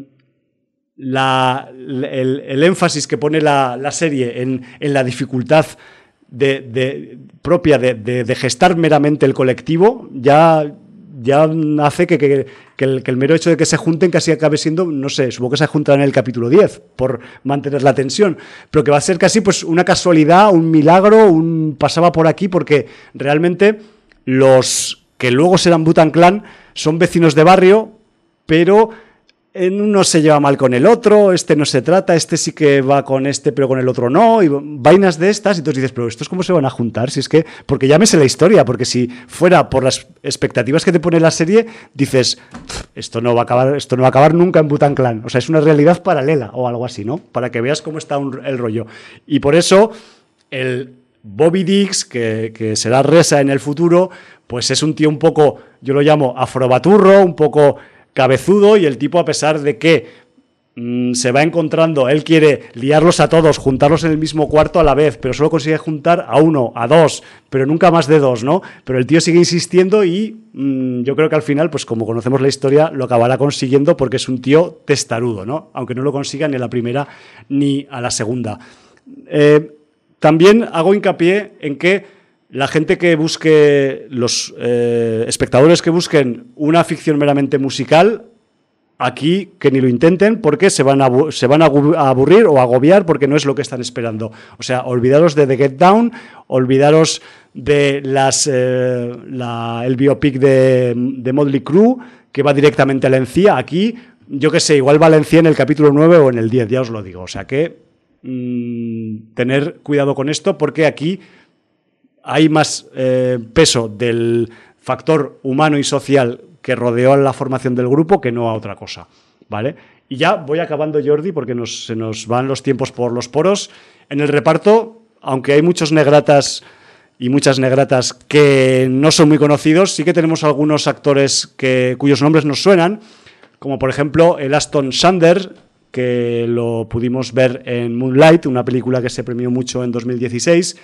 el, énfasis que pone la, serie en, la dificultad de, propia de, gestar meramente el colectivo, ya ya hace que, el, mero hecho de que se junten casi acabe siendo, no sé, supongo que se juntarán en el capítulo 10 por mantener la tensión, pero que va a ser casi pues una casualidad, un milagro, un pasaba por aquí, porque realmente los que luego serán Butan Clan son vecinos de barrio, pero uno se lleva mal con el otro, este no se trata, este sí que va con este, pero con el otro no, y vainas de estas, y entonces dices, pero ¿estos cómo se van a juntar? Si es que, porque ya me sé la historia, porque si fuera por las expectativas que te pone la serie, dices, esto no va a acabar, esto no va a acabar nunca en Butan Clan, o sea, es una realidad paralela o algo así, ¿no? Para que veas cómo está el rollo. Y por eso, el Bobby Dix, que, que será Resa en el futuro, pues es un tío un poco, yo lo llamo afrobaturro, un poco cabezudo y el tipo a pesar de que mm, se va encontrando, él quiere liarlos a todos, juntarlos en el mismo cuarto a la vez, pero solo consigue juntar a uno, a dos, pero nunca más de dos, ¿no? Pero el tío sigue insistiendo y mm, yo creo que al final, pues como conocemos la historia, lo acabará consiguiendo porque es un tío testarudo, ¿no? Aunque no lo consiga ni a la primera ni a la segunda. Eh, también hago hincapié en que la gente que busque, los eh, espectadores que busquen una ficción meramente musical, aquí que ni lo intenten porque se van, a, se van a aburrir o agobiar porque no es lo que están esperando. O sea, olvidaros de The Get Down, olvidaros de las, eh, el biopic de, de Modley Crew, que va directamente a la encía. Aquí, yo qué sé, igual va a la encía en el capítulo 9 o en el 10, ya os lo digo. O sea que mm, tener cuidado con esto porque aquí hay más eh, peso del factor humano y social que rodeó a la formación del grupo que no a otra cosa. ¿Vale? Y ya voy acabando, Jordi, porque se nos van los tiempos por los poros. En el reparto, aunque hay muchos negratas y muchas negratas que no son muy conocidos, sí que tenemos algunos actores cuyos nombres nos suenan, como por ejemplo el Aston Sander, que lo pudimos ver en Moonlight, una película que se premió mucho en 2016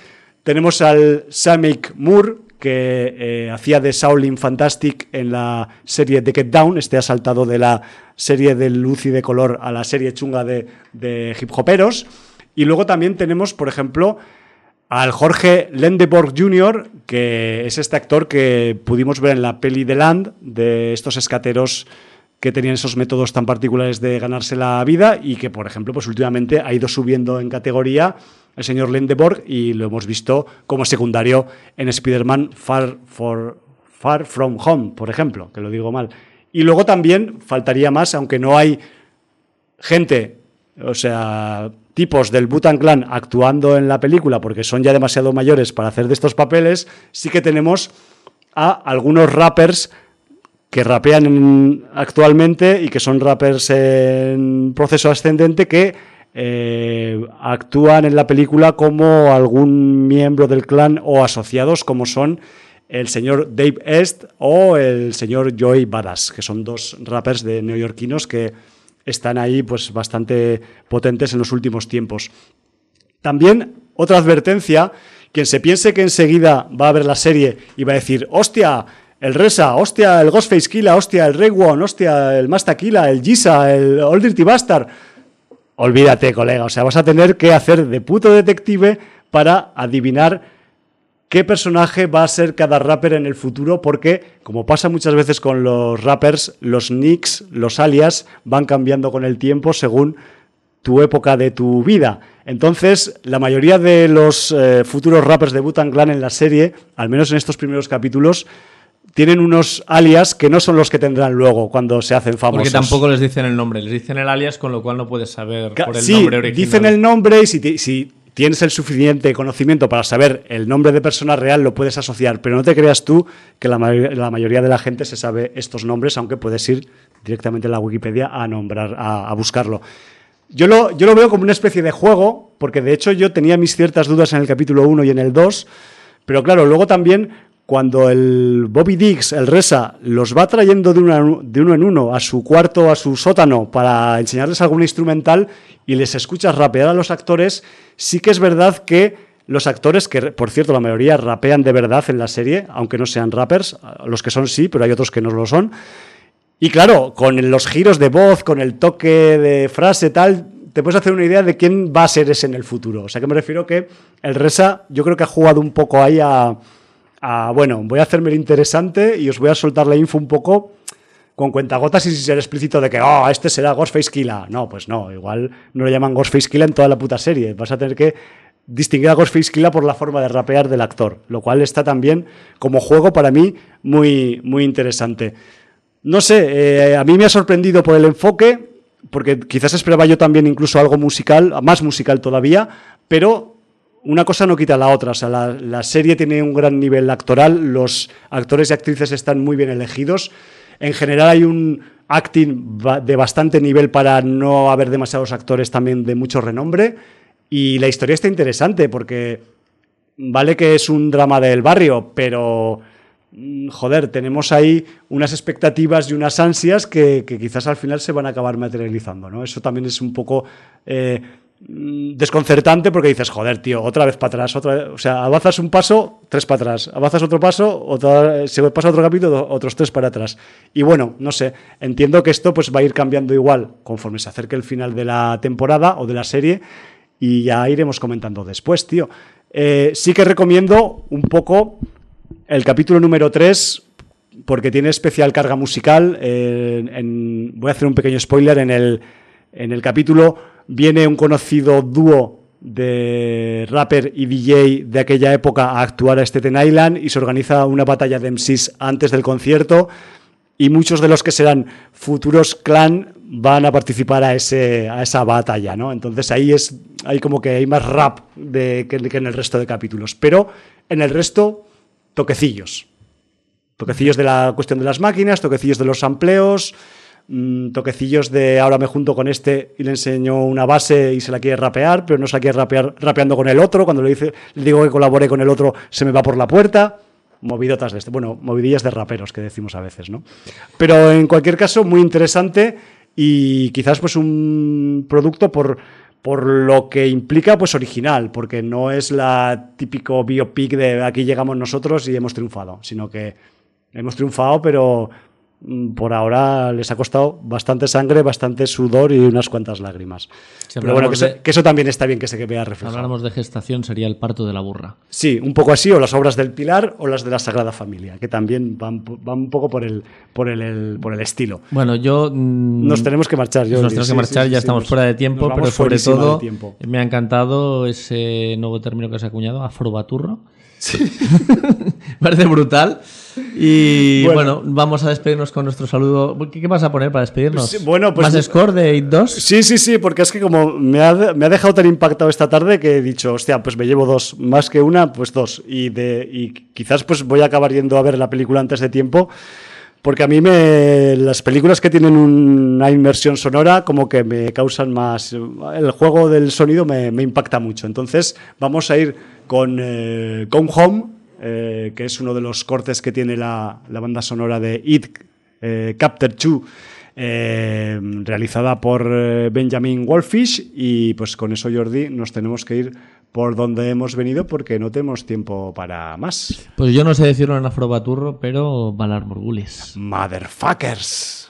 tenemos al Samik Moore, que eh, hacía de Shaolin Fantastic en la serie The Get Down. Este ha saltado de la serie de luz y de color a la serie chunga de, hip hoperos. Y luego también tenemos, por ejemplo, al Jorge Lendeborg Jr., que es este actor que pudimos ver en la peli The Land, de estos escateros que tenían esos métodos tan particulares de ganarse la vida y que, por ejemplo, pues últimamente ha ido subiendo en categoría el señor Lendeborg y lo hemos visto como secundario en Spider-Man Far, Far From Home, por ejemplo, que lo digo mal. Y luego también faltaría más, aunque no hay gente o sea, tipos del Butan Clan actuando en la película porque son ya demasiado mayores para hacer de estos papeles, sí que tenemos a algunos rappers que rapean actualmente y que son rappers en proceso ascendente que eh, actúan en la película como algún miembro del clan o asociados como son el señor Dave Est o el señor Joey Badass, que son dos rappers de neoyorquinos que están ahí pues bastante potentes en los últimos tiempos. También otra advertencia, quien se piense que enseguida va a ver la serie y va a decir, hostia, el Resa, hostia, el Ghostface Killa, hostia, el Ray One, hostia, el Masta Killa, el Gisa, el Old Dirty Bastard. Olvídate, colega, o sea, vas a tener que hacer de puto detective para adivinar qué personaje va a ser cada rapper en el futuro, porque, como pasa muchas veces con los rappers, los nicks, los alias, van cambiando con el tiempo según tu época de tu vida. Entonces, la mayoría de los eh, futuros rappers de Butan Clan en la serie, al menos en estos primeros capítulos, tienen unos alias que no son los que tendrán luego cuando se hacen famosos. Porque tampoco les dicen el nombre, les dicen el alias, con lo cual no puedes saber por el sí, nombre original. dicen el nombre y si, si tienes el suficiente conocimiento para saber el nombre de persona real, lo puedes asociar, pero no te creas tú que la, la mayoría de la gente se sabe estos nombres, aunque puedes ir directamente a la Wikipedia a nombrar, a, a buscarlo. Yo lo, yo lo veo como una especie de juego, porque de hecho yo tenía mis ciertas dudas en el capítulo 1 y en el 2, pero claro, luego también cuando el Bobby Dix, el Resa, los va trayendo de, uno en uno a su cuarto, a su sótano, para enseñarles algún instrumental y les escuchas rapear a los actores, sí que es verdad que los actores, que por cierto la mayoría rapean de verdad en la serie, aunque no sean rappers, los que son sí, pero hay otros que no lo son. Y claro, con los giros de voz, con el toque de frase tal, te puedes hacer una idea de quién va a ser ese en el futuro. O sea que me refiero que el Resa yo creo que ha jugado un poco ahí a bueno, voy a hacerme el interesante y os voy a soltar la info un poco con cuentagotas y sin ser explícito de que, oh, este será Ghostface Killa. No, pues no, igual no lo llaman Ghostface Killa en toda la puta serie. Vas a tener que distinguir a Ghostface Killa por la forma de rapear del actor, lo cual está también como juego para mí muy, muy interesante. No sé, eh, a mí me ha sorprendido por el enfoque, porque quizás esperaba yo también incluso algo musical, más musical todavía, pero una cosa no quita la otra. O sea, la, serie tiene un gran nivel actoral, los actores y actrices están muy bien elegidos. En general hay un acting de bastante nivel para no haber demasiados actores también de mucho renombre. Y la historia está interesante porque vale que es un drama del barrio, pero mm, joder, tenemos ahí unas expectativas y unas ansias que, quizás al final se van a acabar materializando. ¿no? Eso también es un poco... Eh, desconcertante porque dices, joder, tío, otra vez para atrás, otra vez. o sea, avanzas un paso, tres para atrás, avanzas otro paso, otra, se pasa otro capítulo, otros tres para atrás. Y bueno, no sé, entiendo que esto pues va a ir cambiando igual conforme se acerque el final de la temporada o de la serie y ya iremos comentando después, tío. Eh, sí que recomiendo un poco el capítulo número 3 porque tiene especial carga musical. Eh, voy a hacer un pequeño spoiler en el, en el capítulo viene un conocido dúo de rapper y DJ de aquella época a actuar a Staten Island y se organiza una batalla de MCs antes del concierto y muchos de los que serán futuros clan van a participar a, ese, a esa batalla, ¿no? Entonces ahí es hay como que hay más rap de, que, que en el resto de capítulos, pero en el resto toquecillos. Toquecillos de la cuestión de las máquinas, toquecillos de los amplios Mm, toquecillos de ahora me junto con este y le enseño una base y se la quiere rapear, pero no se la quiere rapear rapeando con el otro. Cuando le, dice, le digo que colabore con el otro, se me va por la puerta. Movidotas de este. Bueno, movidillas de raperos que decimos a veces, ¿no? Pero en cualquier caso, muy interesante y quizás pues un producto por, por lo que implica pues original, porque no es la típico biopic de aquí llegamos nosotros y hemos triunfado, sino que hemos triunfado, pero por ahora les ha costado bastante sangre, bastante sudor y unas cuantas lágrimas. Si Pero bueno, que, de, que, eso también está bien que se vea reflejado. Si habláramos de gestación, sería el parto de la burra. Sí, un poco así, o las obras del Pilar o las de la Sagrada Familia, que también van, van un poco por el, por, el, el, por el estilo. Bueno, yo... Mmm, nos tenemos que marchar. Yo, nos tenemos que marchar, sí, ya sí, estamos fuera de tiempo, pero sobre todo me ha encantado ese nuevo término que se ha acuñado, afrobaturro. Sí. Parece brutal. Y bueno. bueno. vamos a despedirnos con nuestro saludo. ¿Qué, qué vas a poner para despedirnos? Sí, bueno, pues- ¿Más score de It 2? Sí, sí, sí, porque es que como me ha, me ha dejado tan impactado esta tarde que he dicho, hostia, pues me llevo dos, más que una, pues dos. Y, de, y quizás pues voy a acabar yendo a ver la película antes de tiempo, porque a mí me, las películas que tienen una inmersión sonora como que me causan más... El juego del sonido me, me impacta mucho. Entonces vamos a ir con eh, Come Home, eh, que es uno de los cortes que tiene la, la banda sonora de It, eh, Capture 2, eh, realizada por eh, Benjamin Wolfish. Y pues con eso, Jordi, nos tenemos que ir por donde hemos venido porque no tenemos tiempo para más. Pues yo no sé decirlo en afrobaturro, pero Valar Morgulis. Motherfuckers.